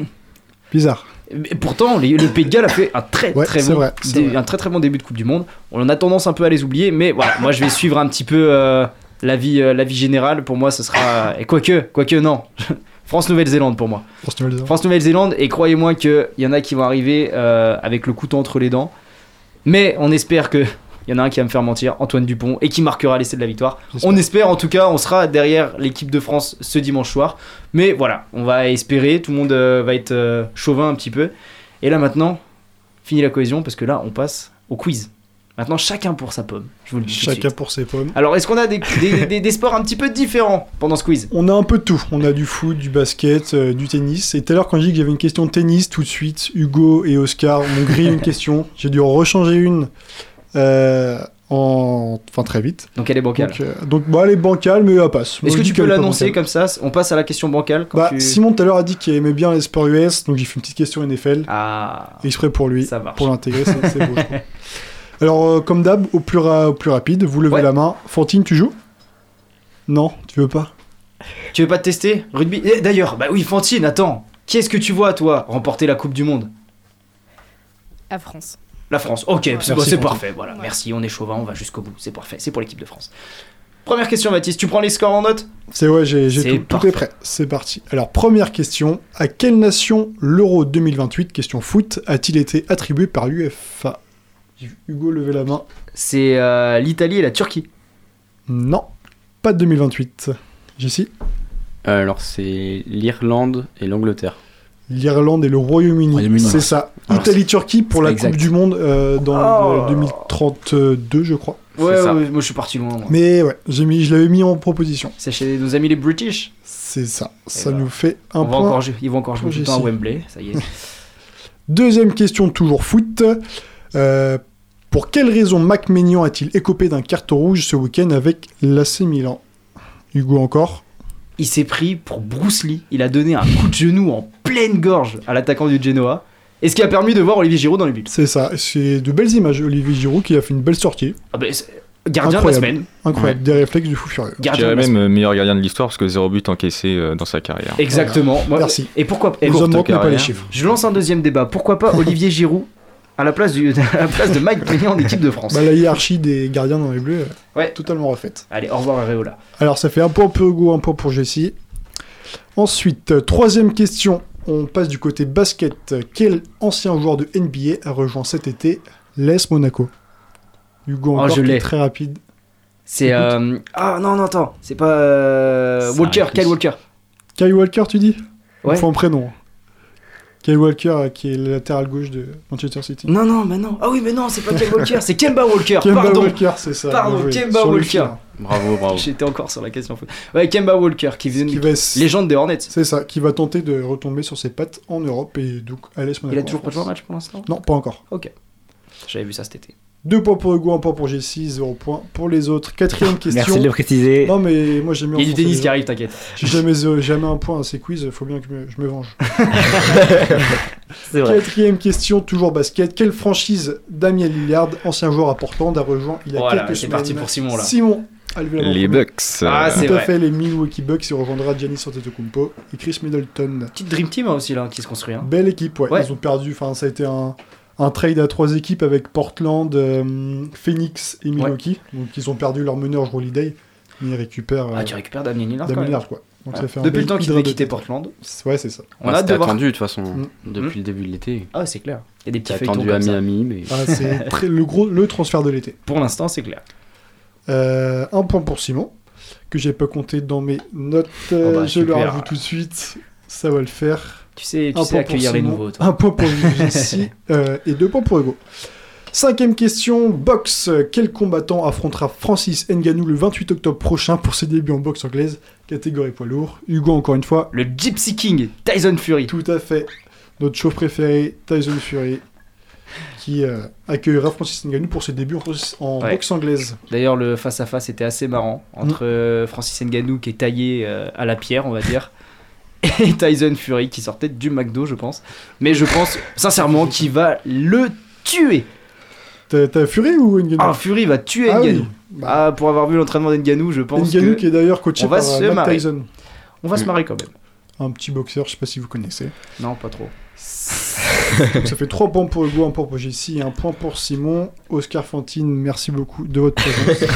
Bizarre. Et pourtant, les- le Pays de Galles a fait un très Ouais, très bon, vrai, c'est dé- vrai. un très très bon début de Coupe du Monde. On a tendance un peu à les oublier, mais voilà, moi je vais suivre un petit peu euh, la vie euh, la vie générale. Pour moi, ce sera et quoique quoique non, France Nouvelle-Zélande pour moi. France-Nouvelle-Zélande. France Nouvelle-Zélande et croyez-moi qu'il y en a qui vont arriver euh, avec le couteau entre les dents. Mais on espère que il y en a un qui va me faire mentir, Antoine Dupont, et qui marquera l'essai de la victoire. On espère en tout cas, on sera derrière l'équipe de France ce dimanche soir. Mais voilà, on va espérer, tout le monde euh, va être euh, chauvin un petit peu. Et là maintenant, fini la cohésion parce que là on passe au quiz. Maintenant chacun pour sa pomme, je vous le dis. tout de Chacun pour ses pommes. Alors est-ce qu'on a des, des- des- des sports un petit peu différents pendant ce quiz? On a un peu de tout. On a du foot, du basket, euh, du tennis. Et tout à l'heure, quand j'ai dit que j'avais une question de tennis, tout de suite, Hugo et Oscar m'ont grillé une question. J'ai dû en rechanger une euh, en... enfin, très vite. Donc elle est bancale. Donc, euh, donc, bon, elle est bancale, mais elle passe. Est-ce que tu peux l'annoncer comme ça? On passe à la question bancale quand Bah, tu... Simon tout à l'heure a dit qu'il aimait bien les sports US, donc j'ai fait une petite question NFL. Ah, Exprès pour lui, ça pour l'intégrer, c'est beau. Alors, euh, comme d'hab, au, plus ra- au plus rapide, vous levez Ouais. la main. Fantine, tu joues? Non, tu veux pas? Tu veux pas te tester? Rugby? Eh, D'ailleurs, bah oui, Fantine, attends. Qui est-ce que tu vois, toi, remporter la Coupe du Monde À France. La France. Ok, c'est parfait. Voilà, merci, on est chauvin, on va jusqu'au bout. C'est parfait, c'est pour l'équipe de France. Première question, Baptiste. Tu prends les scores en note? C'est ouais, j'ai tout, tout est prêt. C'est parti. Alors, première question. À quelle nation l'Euro 2028, question foot, a-t-il été attribué par l'UEFA Hugo, levez la main. C'est euh, l'Italie et la Turquie. Non, pas de 2028. Jessie? Euh, Alors, c'est l'Irlande et l'Angleterre. L'Irlande et le Royaume-Uni. C'est ça. Italie-Turquie pour la exact. Coupe du Monde euh, dans Oh. euh, 2032, je crois. Ouais, C'est ça. ouais, moi je suis parti loin. moi. Mais ouais, j'ai mis, je l'avais mis en proposition. C'est chez nos amis les British. C'est ça. Ça nous fait un On va point. encore, jouer- ils vont encore jouer le temps à. Wembley, ça y est. Deuxième question, toujours foot. Euh, pour quelle raison Mac Maignan a-t-il écopé d'un carton rouge ce week-end avec l'AC Milan? Hugo encore? Il s'est pris pour Bruce Lee. Il a donné un coup de genou en pleine gorge à l'attaquant du Genoa. Et ce qui a permis de voir Olivier Giroud dans les buts. C'est ça. C'est de belles images. Olivier Giroud qui a fait une belle sortie. Ah ben, gardien Incroyable. de la semaine. Incroyable. Des réflexes du fou furieux. Je Gardien dirais de même euh, meilleur gardien de l'histoire parce que zéro but encaissé euh, dans sa carrière. Exactement. Moi- Merci. Et pourquoi et Nous pour- en manquons pas les chiffres. Je lance un deuxième débat. Pourquoi pas Olivier Giroud à la place, du, à la place de Mike Maignan en équipe de France Bah, la hiérarchie des gardiens dans les bleus, euh, Ouais. totalement refaite. Allez, au revoir Areola. Alors ça fait un point pour Hugo, un point pour Jessie. Ensuite, euh, troisième question. On passe du côté basket. Quel ancien joueur de NBA a rejoint cet été l'ES Monaco? Hugo Oh, encore je l'ai. très rapide. C'est. euh, Ah non, non, attends. C'est pas. euh, Walker. Kyle Walker. Kyle Walker, tu dis? Ouais. Il faut un prénom. Kyle Walker, euh, qui est le latéral gauche de Manchester City. Non, non, mais non. Ah oui, mais non, c'est pas Kyle Walker, c'est Kemba Walker. Kemba Pardon. Walker, c'est ça. Pardon. Kemba Walker. Bravo, bravo. J'étais encore sur la question. Ouais, Kemba Walker qui vient Qui va s- légende des Hornets. C'est ça, qui va tenter de retomber sur ses pattes en Europe et donc à l'ES Monaco. Il a toujours pas joué un match pour l'instant? Non, pas encore. Ok. J'avais vu ça cet été. Deux points pour Hugo, un point pour Jessie, zéro point pour les autres. Quatrième question. Merci de le préciser. Non, mais moi j'aime bien. Il y a du tennis qui arrive, t'inquiète. J'ai jamais, euh, jamais un point à ces quiz, faut bien que je me, je me venge. C'est vrai. Quatrième question, toujours basket. Quelle franchise Damien Lillard, ancien joueur à Portland, a rejoint il y a Voilà, quelques c'est semaines parti pour Simon, là. Simon. Les Bucks. Ah, c'est Tout à vrai. fait, les Milwaukee Bucks, il rejoindra Giannis Antetokounmpo et Chris Middleton. Petite Dream Team hein, aussi là qui se construit. Hein. Belle équipe, ouais. Ouais. Ils ont perdu, enfin ça a été un, un trade à trois équipes avec Portland, euh, Phoenix et Milwaukee. Donc ils ont perdu leur meneur Holiday, mais ils récupèrent Ah, euh, tu récupères Damien Lillard Damien. Lillard, quoi. Donc Ouais. ça fait un Depuis le temps qu'il devait de quitter. Portland. Ouais, c'est ça. On Ouais, a attendu de toute façon Mm. depuis le début de l'été. Ah, c'est clair. Il y a des petits C'était feuilletons attendu à. Miami, mais Ah, c'est très- le, gros, le transfert de l'été. Pour l'instant, c'est clair. Euh, un point pour Simon. que j'ai pas compté dans mes notes. Oh bah, je le super. rajoute tout de suite. Ça va le faire. Tu sais, tu Un sais accueillir les nouveaux, toi. Un point pour Jessie euh, et deux points pour Hugo. Cinquième question, boxe. Quel combattant affrontera Francis Ngannou le 28 octobre prochain pour ses débuts en boxe anglaise, catégorie poids lourd Hugo, encore une fois. Le Gypsy King, Tyson Fury. Tout à fait. Notre show préféré, Tyson Fury, qui euh, accueillera Francis Ngannou pour ses débuts en, en Ouais. boxe anglaise. D'ailleurs, le face-à-face était assez marrant entre Mm. euh, Francis Ngannou qui est taillé euh, à la pierre, on va dire, et Tyson Fury qui sortait du McDo, je pense. Mais je pense sincèrement qu'il va le tuer. T'as Fury ou Ngannou Ah, Fury va tuer Ah oui. Ngannou. Ah, pour avoir vu l'entraînement d'Ngannou, je pense Ngannou que qui est d'ailleurs coaché on va par se euh, marrer. Tyson. on va se marrer quand même. Un petit boxeur, je sais pas si vous connaissez. Non, pas trop. Donc ça fait 3 points pour Hugo, 1 point pour Jessie et 1 point pour Simon. Oscar Fantine, merci beaucoup de votre présence.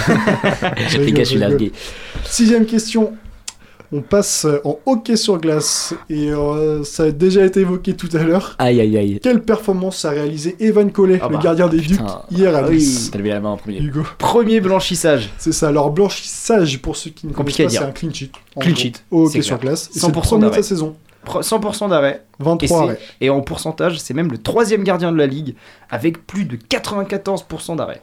Sixième question. On passe en hockey sur glace et euh, ça a déjà été évoqué tout à l'heure. Aïe, aïe, aïe. Quelle performance a réalisé Evan Collet, Ah le bah, gardien des Ducs, putain. hier à Ah oui. Nice levé la main en premier. Hugo. Premier blanchissage. C'est ça, alors blanchissage pour ceux qui ne connaissent Compliqué à pas, c'est un clean sheet. Clean sheet, Au hockey sur glace. Et c'est le 100% premier de d'arrêt. sa saison. Pro- 100% d'arrêt. 23 et, c'est- arrêts. et en pourcentage, c'est même le troisième gardien de la ligue avec plus de 94% d'arrêt.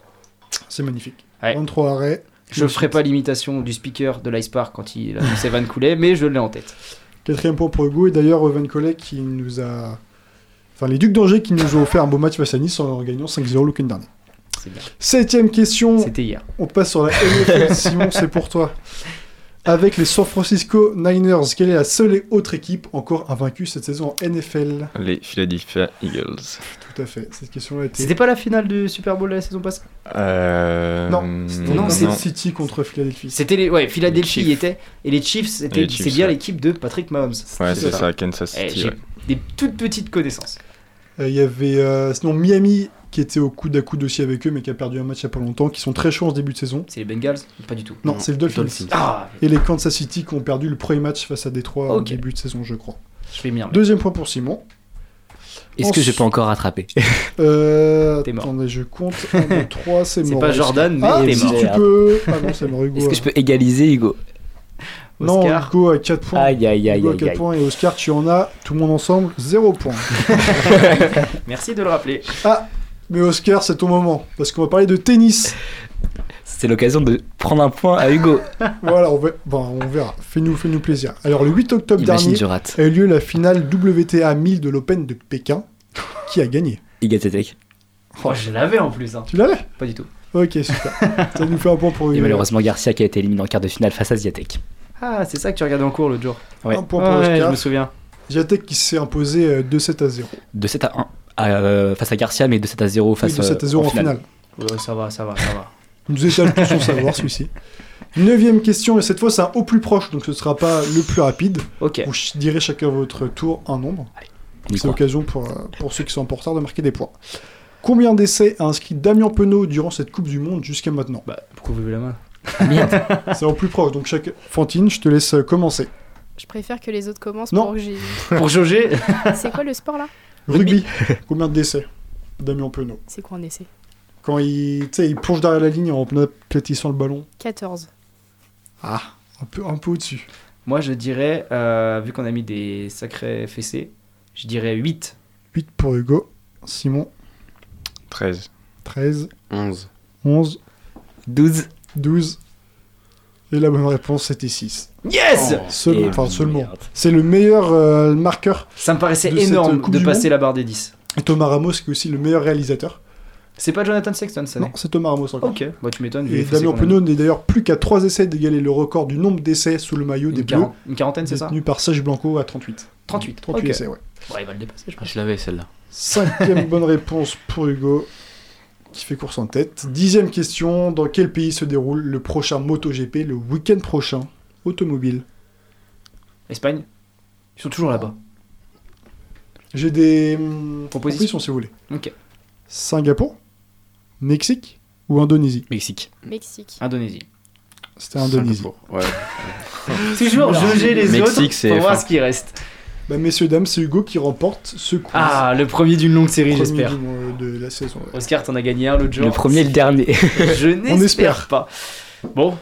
C'est magnifique. Ouais. 23 arrêts. Je ne ferai pas l'imitation du speaker de l'Ice Park quand il annonçait Van Coulet, mais je l'ai en tête. Quatrième point pour Hugo et d'ailleurs Evan Collet qui nous a. Enfin, les Ducs d'Angers qui nous ont offert un beau match face à Nice en gagnant 5-0 le week-end dernier. C'est bien. Septième question. C'était hier. On passe sur la NFL. Simon, c'est pour toi. Avec les San Francisco Niners, quelle est la seule et autre équipe encore invaincue cette saison en NFL Les Philadelphia Eagles. Tout à fait. Cette question a été. C'était pas la finale du Super Bowl de la saison passée Euh... Non, c'était non, Kansas c'est- City contre Philadelphie. C'était les ouais, Philadelphie Les y Chiefs. était et les Chiefs c'était Les Chiefs, c'est bien ouais. l'équipe de Patrick Mahomes. Ouais, C'est c'est ça. ça, Kansas Eh, City. J'ai ouais. des toutes petites connaissances. Euh, Il y avait euh, sinon Miami qui était au coude à coude aussi avec eux, mais qui a perdu un match il y a pas longtemps, qui sont très chauds en ce début de saison. C'est les Bengals? Pas du tout. Non, c'est le Dolphins. Dolphins. Ah, Et les Kansas City qui ont perdu le premier match face à Détroit en Ok. début de saison, je crois. je m'y remettre. Deuxième point pour Simon. Est-ce que j'ai pas encore rattrapé Euh, T'es mort. Attendez, je compte. 1, 2, 3, c'est C'est mort. pas Jordan, mais ah, t'es si mort. tu peux. Ah non, c'est mort, Hugo. Est-ce que je peux égaliser Hugo Non, Hugo a 4 points. Aïe aïe aïe Hugo a aïe 4 aïe. points et Oscar, tu en as, tout le monde ensemble, 0 points. Merci de le rappeler. ah, mais Oscar, c'est ton moment, parce qu'on va parler de tennis. C'est l'occasion de prendre un point à Hugo. voilà, on, va... bon, on verra. Fais-nous fais -nous plaisir. Alors, le 8 octobre Imagine dernier a eu lieu la finale WTA 1000 de l'Open de Pékin. Qui a gagné? Igatetek. Oh, je l'avais en plus. Hein. Tu l'avais? Pas du tout. Ok, super. Ça nous fait un point pour Et Hugo. malheureusement Garcia qui a été éliminé en quart de finale face à Ziatek. Ah, c'est ça que tu regardais en cours l'autre jour. Ouais, Un point pour Ouais, je me souviens. Jatek qui s'est imposé euh, 2-7 à 0. De 7 à 1 euh, face à Garcia, mais de 7 à 0 Oui, face de 7 à 0 en finale. Ouais, ça va, ça va, ça va. Nous étale tout son savoir, celui-ci. Neuvième question, et cette fois c'est un au plus proche, donc ce sera pas le plus rapide. Ok. Vous ch- direz chacun votre tour un nombre. on y C'est croit. l'occasion pour, euh, pour ceux qui sont en retard de marquer des points. Combien d'essais a inscrit Damien Penaud durant cette Coupe du Monde jusqu'à maintenant? Bah, pourquoi vous levez la main? C'est au plus proche, donc chaque... Fantine, je te laisse euh, commencer. Je préfère que les autres commencent Non. pour que j'ai. Pour jauger. C'est quoi le sport là? Rugby, combien d'essais Damien Penaud? C'est quoi un essai? Quand il, tu sais, il plonge derrière la ligne en aplatissant le ballon. 14. Ah, un peu, un peu au-dessus. Moi, je dirais, euh, vu qu'on a mis des sacrés fessés, je dirais 8. 8 pour Hugo. Simon, 13. 13. 11. 11. 12. 12. Et la bonne réponse, c'était 6. Yes Seul- Et enfin, seulement. C'est le meilleur euh, marqueur. Ça me paraissait de énorme de passer Monde. la barre des 10. Et Thomas Ramos, qui est aussi le meilleur réalisateur. C'est pas Jonathan Sexton année Non, c'est Thomas Ramos encore. Ok, bah tu m'étonnes. Et Damien. Penaud n'est d'ailleurs plus qu'à 3 essais d'égaler le record du nombre d'essais sous le maillot des Une, Bleus. une quarantaine, c'est ça Détenu par Serge Blanco à 38. 38. 38 ok. essais, ouais. Bon, il va le dépasser, je pense. Je l'avais celle-là. Cinquième bonne réponse pour Hugo, qui fait course en tête. Dixième question, dans quel pays se déroule le prochain MotoGP le week-end prochain? Automobile. Espagne Ils sont toujours là-bas. J'ai des hum, Propositions. propositions si vous voulez. Ok. Singapour, Mexique ou Indonésie? Mexique. Mexique. Indonésie. C'était Indonésie. Ouais. Toujours jauger les Mexique, autres c'est pour voir ce qui reste. Bah, messieurs, dames, c'est Hugo qui remporte ce quiz. Ah, le premier d'une longue série, j'espère. du mois de la saison. ouais. Oscar, t'en as gagné un l'autre jour. Le premier et le dernier. Je n'espère espère. pas. Bon,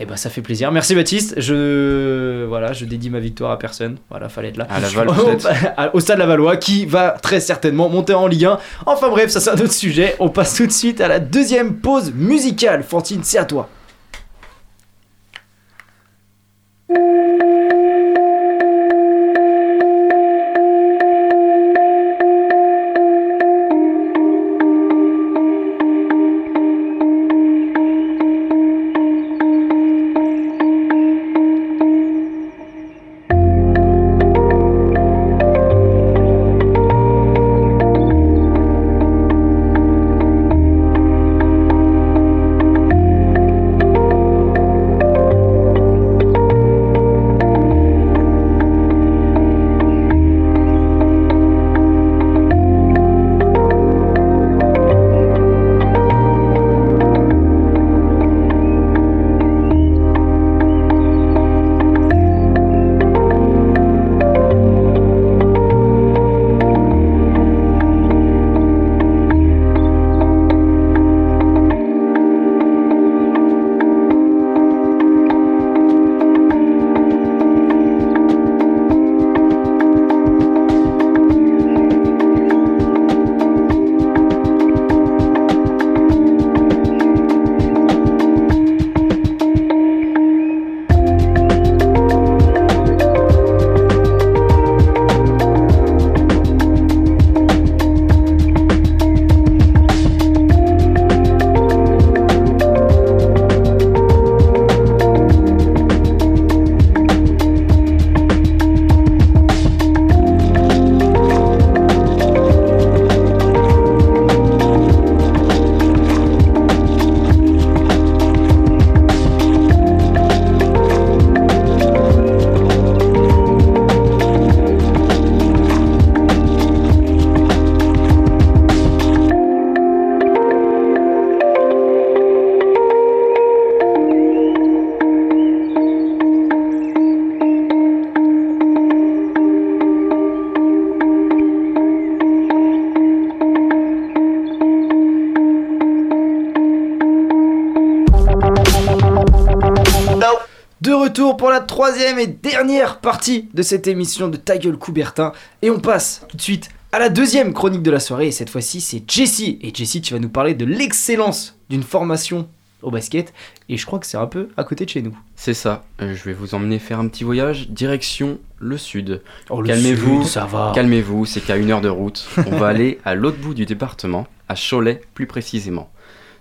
Eh ben ça fait plaisir. Merci Baptiste. Je voilà, je dédie ma victoire à personne. Voilà, fallait être là. À Laval, Au- peut-être. Au stade Lavallois qui va très certainement monter en Ligue 1. Enfin bref, ça c'est un autre sujet. On passe tout de suite à la deuxième pause musicale. Fantine, c'est à toi. De retour pour la troisième et dernière partie de cette émission de Ta gueule Coubertin. Et on passe tout de suite à la deuxième chronique de la soirée. Et cette fois-ci, c'est Jessie. Et Jessie, tu vas nous parler de l'excellence d'une formation au basket. Et je crois que c'est un peu à côté de chez nous. C'est ça, Euh, je vais vous emmener faire un petit voyage direction le sud. Oh, calmez-vous, ça va. calmez-vous, c'est qu'à une heure de route. On va aller à l'autre bout du département, à Cholet plus précisément.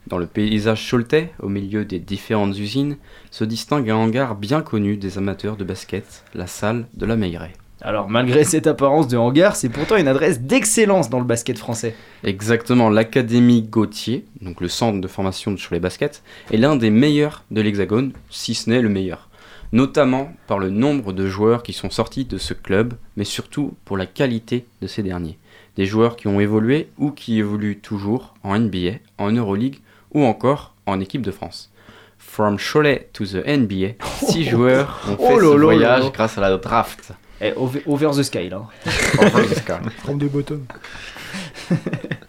Dans le paysage choletais, au milieu des différentes usines, se distingue un hangar bien connu des amateurs de basket, la salle de la Meilleraie. Alors, malgré cette apparence de hangar, c'est pourtant une adresse d'excellence dans le basket français. Exactement, l'Académie Gauthier, donc le centre de formation de Cholet Basket, est l'un des meilleurs de l'Hexagone, si ce n'est le meilleur. Notamment par le nombre de joueurs qui sont sortis de ce club, mais surtout pour la qualité de ces derniers. Des joueurs qui ont évolué ou qui évoluent toujours en NBA, en Euroleague ou encore en équipe de France. From Cholet to the NBA, six joueurs ont fait Oh ce voyage grâce à la draft. Eh, over, over the sky, là. From the bottom.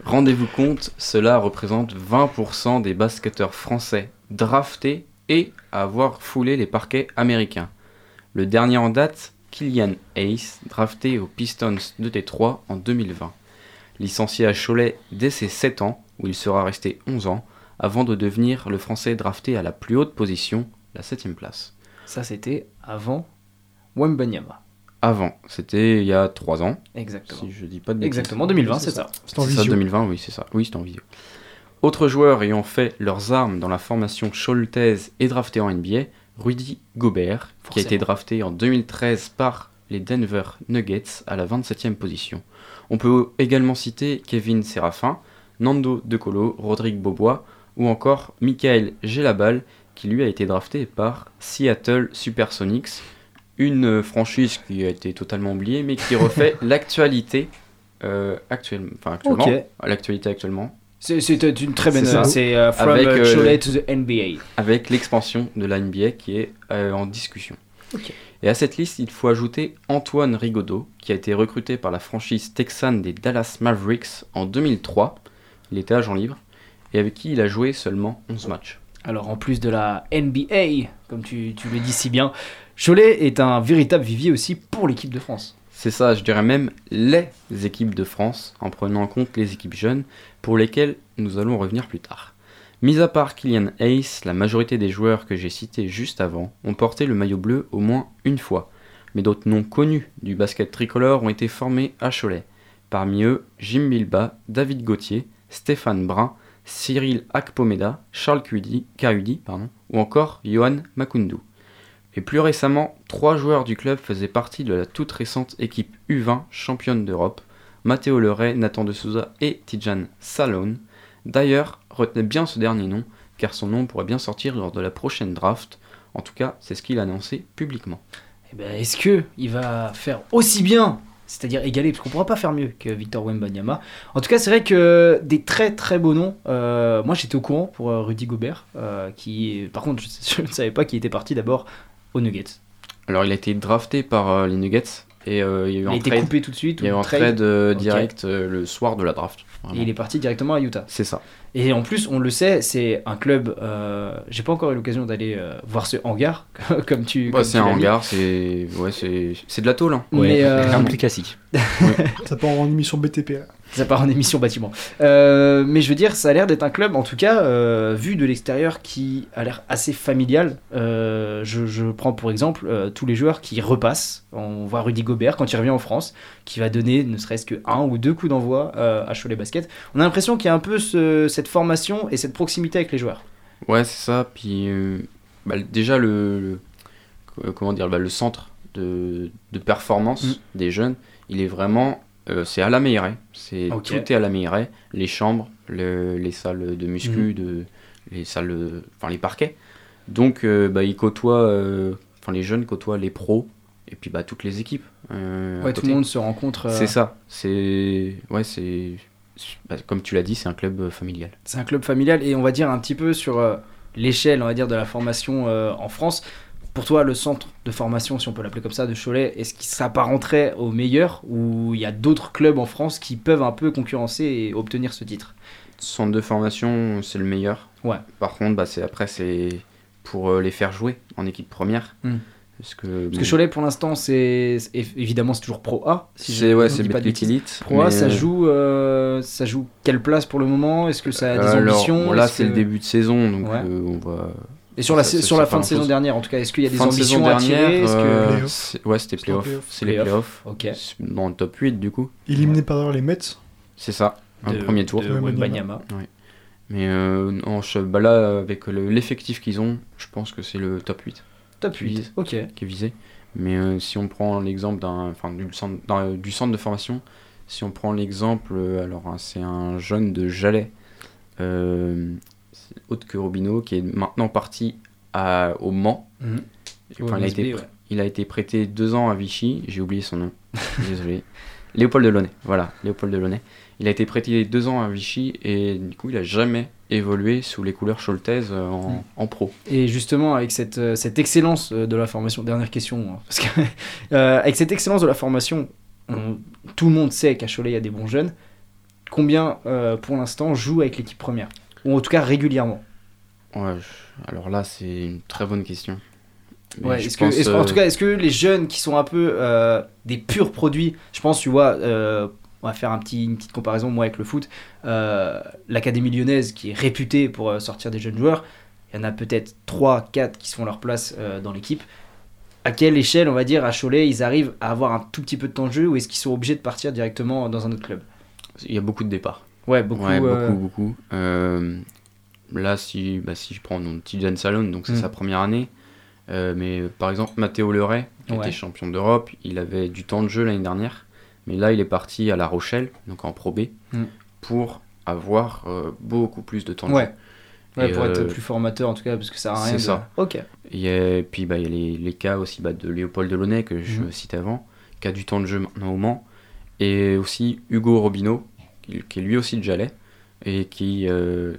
Rendez-vous compte, cela représente 20% des basketteurs français draftés et à avoir foulé les parquets américains. Le dernier en date, Killian Hayes, drafté aux Pistons de T3 en 2020. Licencié à Cholet dès ses 7 ans, où il sera resté 11 ans, avant de devenir le français drafté à la plus haute position, la 7ème place. Ça, c'était avant Wembanyama. Avant, c'était il y a 3 ans. Exactement. Si je dis pas de bêtises. Exactement, 2020, c'est ça. C'était en C'est ça, visio. 2020, oui, c'est ça. Oui, c'était en vidéo. Autres joueurs ayant fait leurs armes dans la formation choletaise et drafté en NBA, Rudy Gobert, qui a été drafté en 2013 par les Denver Nuggets à la 27e position. On peut également citer Kevin Séraphin, Nando De Colo, Rodrigue Bobois ou encore Michael Gelabal, qui lui a été drafté par Seattle Supersonics, une euh, franchise qui a été totalement oubliée mais qui refait l'actualité euh, actuellement. Enfin, actuellement. Ok. L'actualité actuellement. C'est une très bonne. C'est euh, From Avec, Cholet to the NBA. avec l'expansion de la NBA qui est euh, en discussion. Et à cette liste, il faut ajouter Antoine Rigaudot, qui a été recruté par la franchise texane des Dallas Mavericks en 2003. Il était agent libre et avec qui il a joué seulement 11 matchs. Alors en plus de la NBA, comme tu, tu le dis si bien, Cholet est un véritable vivier aussi pour l'équipe de France. C'est ça, je dirais même les équipes de France, en prenant en compte les équipes jeunes, pour lesquelles nous allons revenir plus tard. Mis à part Kylian Ace, la majorité des joueurs que j'ai cités juste avant ont porté le maillot bleu au moins une fois, mais d'autres noms connus du basket tricolore ont été formés à Cholet. Parmi eux, Jim Bilba, David Gauthier, Stéphane Brun, Cyril Akpomeda, Charles pardon, ou encore Johan Makundu. Et plus récemment, trois joueurs du club faisaient partie de la toute récente équipe U20 championne d'Europe, Matteo Leray, Nathan de Souza et Tijan Salone. D'ailleurs, retenez bien ce dernier nom, car son nom pourrait bien sortir lors de la prochaine draft. En tout cas, c'est ce qu'il a annoncé publiquement. Eh ben, Est-ce que il va faire aussi bien c'est-à-dire égaler, parce qu'on ne pourra pas faire mieux que Victor Wembanyama. En tout cas, c'est vrai que des très très beaux noms. Euh, moi, j'étais au courant pour euh, Rudy Gobert, euh, qui, par contre, je, je ne savais pas qu'il était parti d'abord aux Nuggets. Alors, il a été drafté par les Nuggets et euh, il y a eu un trade, coupé tout de suite il y a eu un trade trade euh, direct euh, le soir de la draft. Et il est parti directement à Utah. C'est ça. Et en plus, on le sait, c'est un club. euh, J'ai pas encore eu l'occasion d'aller euh, voir ce hangar, comme tu. Ouais, comme c'est un hangar, c'est ouais, c'est c'est de la tôle. Hein. Mais, euh, plus classique. Ça part en émission BTP. là. Ça part en émission bâtiment. Euh, mais je veux dire, ça a l'air d'être un club, en tout cas, euh, vu de l'extérieur, qui a l'air assez familial. Euh, je, je prends pour exemple tous les joueurs qui repassent. On voit Rudy Gobert quand il revient en France, qui va donner ne serait-ce que un ou deux coups d'envoi à Cholet Basket. On a l'impression qu'il y a un peu ce- cette formation et cette proximité avec les joueurs. Ouais, c'est ça. Puis bah, déjà le, le- comment dire bah, le centre de, de performance Mm. des jeunes, il est vraiment euh, c'est à la Meilleray. C'est tout est à la Meilleray. Les chambres, le- les salles de muscu, Mhm. de les salles, enfin les parquets. Donc euh, bah, ils côtoient, euh, enfin les jeunes côtoient les pros et puis bah toutes les équipes. euh, Ouais, tout le monde se rencontre. C'est ça. C'est ouais, c'est bah, comme tu l'as dit, c'est un club familial. C'est un club familial et on va dire un petit peu sur l'échelle, on va dire, de la formation en France. Pour toi, le centre de formation, si on peut l'appeler comme ça, de Cholet, est-ce qu'il s'apparenterait au meilleur ou il y a d'autres clubs en France qui peuvent un peu concurrencer et obtenir ce titre? Centre de formation, c'est le meilleur. Ouais. Par contre, bah, c'est après c'est pour euh, les faire jouer en équipe première. Mm. Parce que Parce que Cholet, pour l'instant, c'est évidemment c'est toujours Pro A. Si c'est ouais, c'est pas. Elite. Pro A, ça euh, joue, euh, ça joue quelle place pour le moment? Est-ce que ça a des alors, ambitions? bon, là, c'est le que- début de saison, donc Ouais. euh, on va. Et sur la, sur la fin de saison dernière, en tout cas, est-ce qu'il y a des Fin de ambitions à tirer euh, ouais, c'était playoff. C'est les Playoff. playoffs. Ok. Dans le top 8, du coup. Éliminé par ailleurs les Mets. C'est ça. Un De- premier tour. Wembanyama. Mais euh, non, je- bah là, avec le- l'effectif qu'ils ont, je pense que c'est le top 8. Top qui 8. vise- Ok. qui est visé. Mais euh, si on prend l'exemple d'un, enfin, du, centre, du centre de formation, si on prend l'exemple, euh, alors hein, c'est un jeune de Jalais, Haute que Robineau, qui est maintenant parti à, au Mans. Enfin, il, a été, ouais. il a été prêté deux ans à Vichy, j'ai oublié son nom, désolé. Léopold Delaunay, voilà, Léopold Delaunay. Il a été prêté deux ans à Vichy et du coup il a jamais évolué sous les couleurs choltaises euh, en, Mhm. en pro. Et justement, avec cette, euh, cette excellence euh, de la formation, dernière question, hein, parce que euh, avec cette excellence de la formation, on- tout le monde sait qu'à Cholet, il y a des bons jeunes. Combien, euh, pour l'instant, jouent avec l'équipe première? Ou en tout cas régulièrement Ouais, alors là c'est une très bonne question. Ouais, est-ce que, en euh, tout cas, est-ce que les jeunes qui sont un peu euh, des purs produits, je pense, tu vois, euh, on va faire un petit, une petite comparaison, moi, avec le foot, euh, l'Académie lyonnaise qui est réputée pour euh, sortir des jeunes joueurs, il y en a peut-être 3, 4 qui se font leur place euh, dans l'équipe. À quelle échelle, on va dire, à Cholet, ils arrivent à avoir un tout petit peu de temps de jeu ou est-ce qu'ils sont obligés de partir directement dans un autre club? Il y a beaucoup de départs. Ouais, beaucoup. Ouais, euh, beaucoup, beaucoup. Euh, là, si, bah, si je prends donc Tijan Salon, donc c'est Mm. sa première année. Euh, mais euh, par exemple, Matteo Leray, qui Ouais. était champion d'Europe, il avait du temps de jeu l'année dernière. Mais là, il est parti à La Rochelle, donc en Pro B, Mm. pour avoir euh, beaucoup plus de temps de Ouais. jeu. Ouais, Et, pour être euh, plus formateur en tout cas, parce que ça a rien c'est de... ça. Ok. A, puis bah, il y a les, les cas aussi bah, de Léopold Delaunay, que je Mhm. citais avant, qui a du temps de jeu maintenant au Mans. Et aussi Hugo Robineau, qui, qui est lui aussi de Jalais, et qui euh,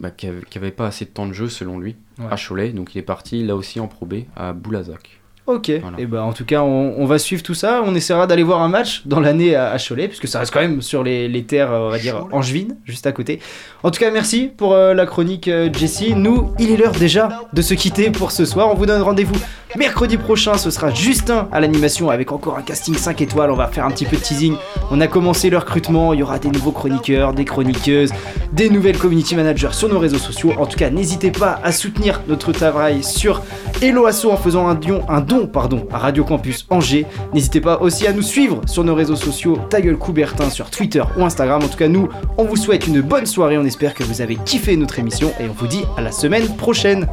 bah, qui avait, qui avait pas assez de temps de jeu selon lui Ouais. à Cholet. Donc il est parti là aussi en Pro B à Boulazac. Ok, et ben en tout cas on, on va suivre tout ça, on essaiera d'aller voir un match dans l'année à, à Cholet, puisque ça reste quand même sur les, les terres, euh, on va dire, angevines, juste à côté. En tout cas merci pour euh, la chronique euh, Jessie, nous il est l'heure déjà de se quitter pour ce soir, on vous donne rendez-vous mercredi prochain, ce sera Justin à l'animation avec encore un casting 5 étoiles, on va faire un petit peu de teasing, on a commencé le recrutement, il y aura des nouveaux chroniqueurs, des chroniqueuses, des nouvelles community managers sur nos réseaux sociaux, en tout cas n'hésitez pas à soutenir notre travail sur Hello Asso en faisant un, dion, un don pardon, à Radio Campus Angers. N'hésitez pas aussi à nous suivre sur nos réseaux sociaux Ta gueule Coubertin sur Twitter ou Instagram. En tout cas, nous, on vous souhaite une bonne soirée. On espère que vous avez kiffé notre émission et on vous dit à la semaine prochaine.